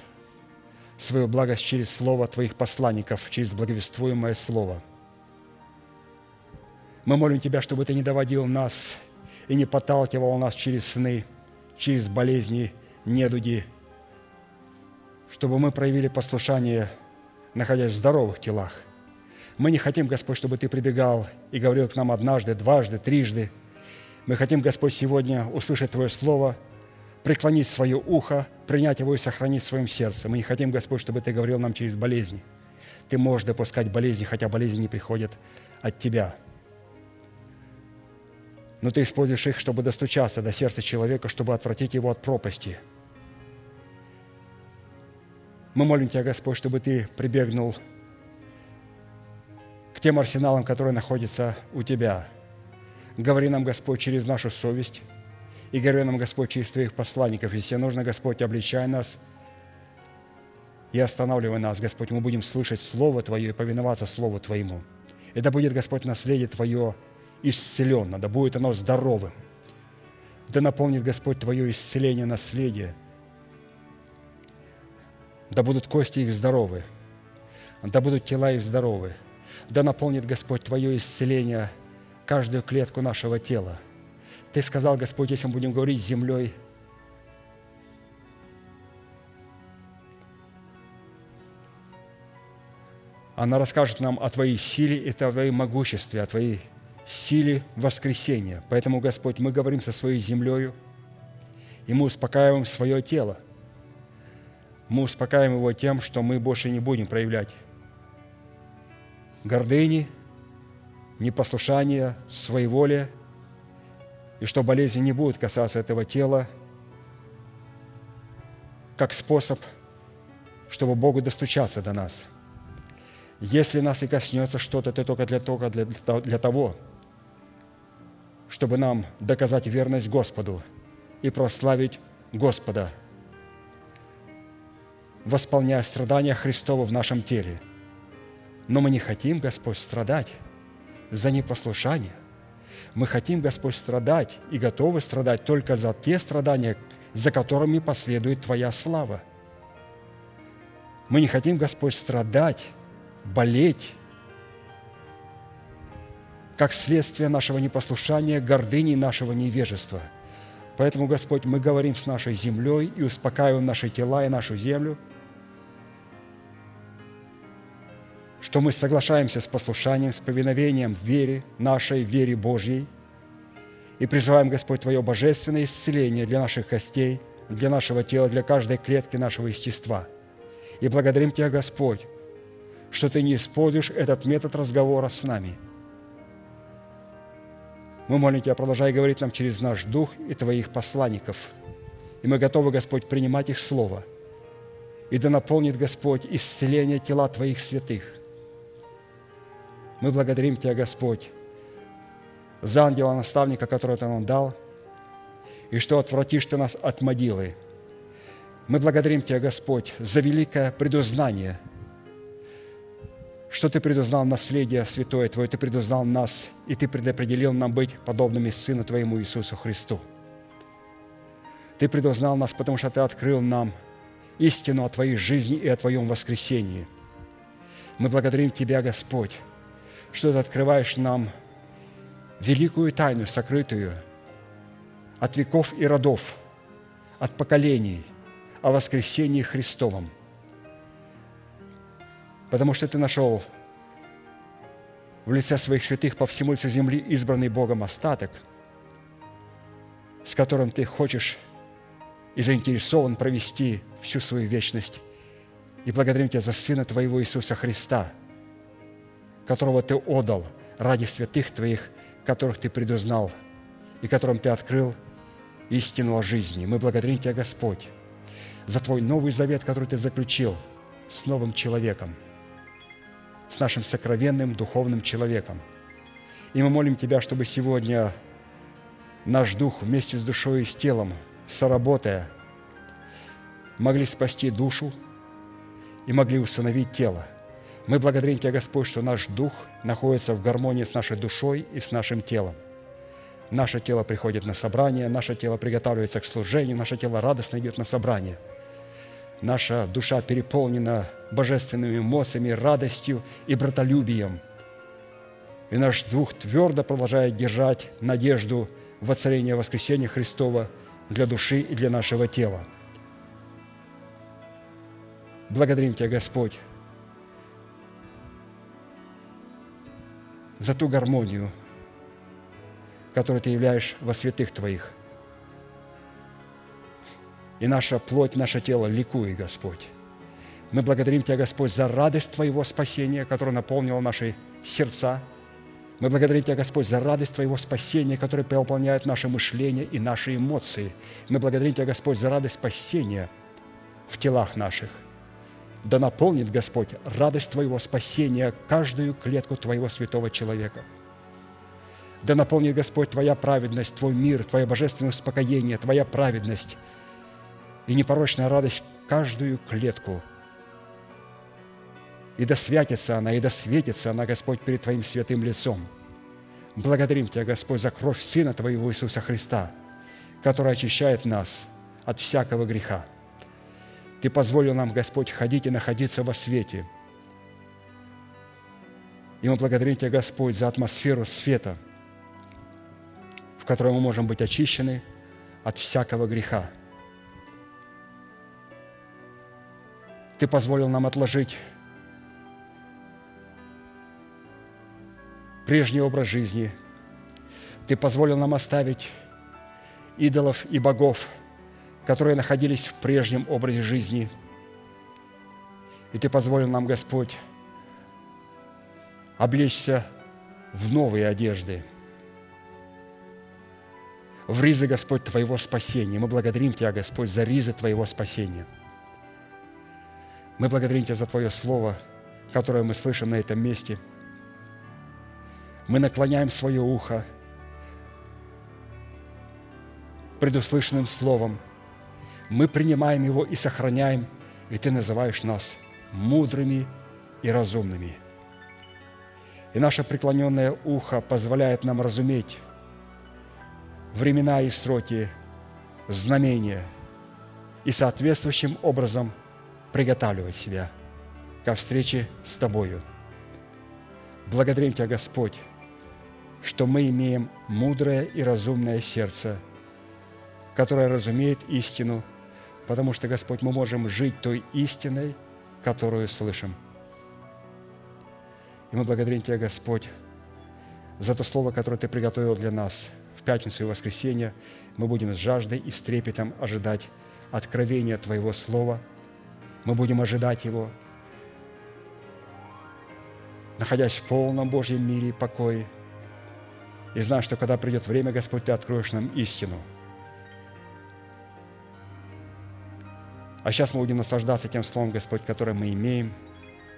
свою благость через Слово Твоих посланников, через благовествуемое Слово. Мы молим Тебя, чтобы Ты не доводил нас и не подталкивал нас через сны, через болезни, недуги, чтобы мы проявили послушание, находясь в здоровых телах. Мы не хотим, Господь, чтобы Ты прибегал и говорил к нам однажды, дважды, трижды. Мы хотим, Господь, сегодня услышать Твое Слово, преклонить свое ухо, принять его и сохранить в своем сердце. Мы не хотим, Господь, чтобы Ты говорил нам через болезни. Ты можешь допускать болезни, хотя болезни не приходят от Тебя. Но Ты используешь их, чтобы достучаться до сердца человека, чтобы отвратить его от пропасти – мы молим Тебя, Господь, чтобы Ты прибегнул к тем арсеналам, которые находятся у Тебя. Говори нам, Господь, через нашу совесть, и говори нам, Господь, через Твоих посланников. Если нужно, Господь, обличай нас и останавливай нас, Господь. Мы будем слышать Слово Твое и повиноваться Слову Твоему. Да будет, Господь, наследие Твое исцеленно, да будет оно здоровым. Да наполнит, Господь, Твое исцеление наследие – да будут кости их здоровы, да будут тела их здоровы, да наполнит Господь Твое исцеление каждую клетку нашего тела. Ты сказал, Господь, если мы будем говорить с землей, она расскажет нам о Твоей силе и Твоей могуществе, о Твоей силе воскресения. Поэтому, Господь, мы говорим со своей землею, и мы успокаиваем свое тело – мы успокаиваем его тем, что мы больше не будем проявлять гордыни, непослушания, своеволия, и что болезнь не будет касаться этого тела, как способ, чтобы Богу достучаться до нас. Если нас и коснется что-то, это только для, только для, для того, чтобы нам доказать верность Господу и прославить Господа – восполняя страдания Христова в нашем теле. Но мы не хотим, Господь, страдать за непослушание. Мы хотим, Господь, страдать и готовы страдать только за те страдания, за которыми последует Твоя слава. Мы не хотим, Господь, страдать, болеть, как следствие нашего непослушания, гордыни нашего невежества. Поэтому, Господь, мы говорим с нашей землей и успокаиваем наши тела и нашу землю, что мы соглашаемся с послушанием, с повиновением в вере, нашей вере Божьей, и призываем, Господь, Твое божественное исцеление для наших костей, для нашего тела, для каждой клетки нашего естества. И благодарим Тебя, Господь, что Ты не используешь этот метод разговора с нами. Мы молим Тебя, продолжай говорить нам через наш Дух и Твоих посланников. И мы готовы, Господь, принимать их Слово. И да наполнит, Господь, исцеление тела Твоих святых. Мы благодарим Тебя, Господь, за ангела-наставника, которого Ты нам дал, и что отвратишь Ты нас от могилы. Мы благодарим Тебя, Господь, за великое предузнание – что Ты предузнал наследие святое Твое, Ты предузнал нас, и Ты предопределил нам быть подобными Сыну Твоему Иисусу Христу. Ты предузнал нас, потому что Ты открыл нам истину о Твоей жизни и о Твоем воскресении. Мы благодарим Тебя, Господь, что Ты открываешь нам великую тайну, сокрытую от веков и родов, от поколений о воскресении Христовом – потому что ты нашел в лице своих святых по всему лицу земли избранный Богом остаток, с которым ты хочешь и заинтересован провести всю свою вечность. И благодарим Тебя за Сына Твоего Иисуса Христа, которого Ты отдал ради святых Твоих, которых Ты предузнал и которым Ты открыл истину о жизни. Мы благодарим Тебя, Господь, за Твой новый завет, который Ты заключил с новым человеком – с нашим сокровенным духовным человеком. И мы молим Тебя, чтобы сегодня наш дух вместе с душой и с телом, соработая, могли спасти душу и могли установить тело. Мы благодарим Тебя, Господь, что наш дух находится в гармонии с нашей душой и с нашим телом. Наше тело приходит на собрание, наше тело приготавливается к служению, наше тело радостно идет на собрание – наша душа переполнена божественными эмоциями, радостью и братолюбием. И наш дух твердо продолжает держать надежду в воцарение воскресения Христова для души и для нашего тела. Благодарим Тебя, Господь, за ту гармонию, которую Ты являешь во святых Твоих – и наша плоть, наше тело ликует, Господь. Мы благодарим Тебя, Господь, за радость Твоего спасения, которая наполнила наши сердца. Мы благодарим Тебя, Господь, за радость Твоего спасения, которая переполняет наше мышление и наши эмоции. Мы благодарим Тебя, Господь, за радость спасения в телах наших. Да наполнит, Господь, радость Твоего спасения каждую клетку Твоего святого человека. Да наполнит, Господь, Твоя праведность, Твой мир, Твое божественное успокоение, Твоя праведность – и непорочная радость каждую клетку. И да святится она, и да светится она, Господь, перед Твоим святым лицом. Благодарим Тебя, Господь, за кровь Сына Твоего Иисуса Христа, которая очищает нас от всякого греха. Ты позволил нам, Господь, ходить и находиться во свете. И мы благодарим Тебя, Господь, за атмосферу света, в которой мы можем быть очищены от всякого греха – Ты позволил нам отложить прежний образ жизни. Ты позволил нам оставить идолов и богов, которые находились в прежнем образе жизни. И Ты позволил нам, Господь, облечься в новые одежды, в ризы, Господь, Твоего спасения. Мы благодарим Тебя, Господь, за ризы Твоего спасения – мы благодарим Тебя за Твое Слово, которое мы слышим на этом месте. Мы наклоняем свое ухо предуслышанным Словом. Мы принимаем его и сохраняем И Ты называешь нас мудрыми и разумными. И наше преклоненное ухо позволяет нам разуметь времена и сроки, знамения и соответствующим образом приготавливать себя ко встрече с Тобою. Благодарим Тебя, Господь, что мы имеем мудрое и разумное сердце, которое разумеет истину, потому что, Господь, мы можем жить той истиной, которую слышим. И мы благодарим Тебя, Господь, за то слово, которое Ты приготовил для нас в пятницу и воскресенье. Мы будем с жаждой и с трепетом ожидать откровения Твоего Слова. Мы будем ожидать Его, находясь в полном Божьем мире и покое. И зная, что когда придет время, Господь, Ты откроешь нам истину. А сейчас мы будем наслаждаться тем Словом, Господь, которое мы имеем,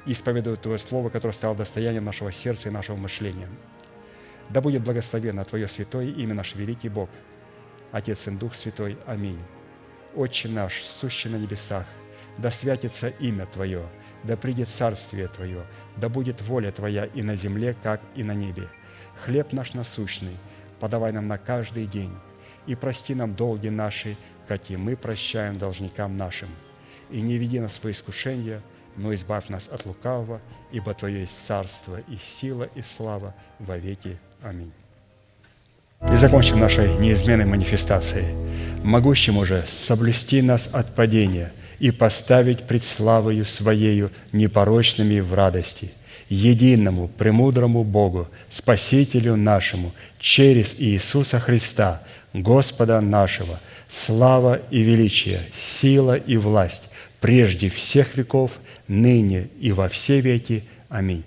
и исповедовать Твое Слово, которое стало достоянием нашего сердца и нашего мышления. Да будет благословенно Твое святое имя наш великий Бог, Отец и Дух Святой. Аминь. Отче наш, сущий на небесах, да святится имя Твое, да придет царствие Твое, да будет воля Твоя и на земле, как и на небе. Хлеб наш насущный подавай нам на каждый день, и прости нам долги наши, как и мы прощаем должникам нашим. И не веди нас в искушение, но избавь нас от лукавого, ибо Твое есть царство и сила и слава во веки. Аминь. И закончим нашей неизменной манифестацией. Могущему же соблюсти нас от падения и поставить пред славою Своею непорочными в радости, единому, премудрому Богу, Спасителю нашему, через Иисуса Христа, Господа нашего, слава и величие, сила и власть прежде всех веков, ныне и во все веки. Аминь.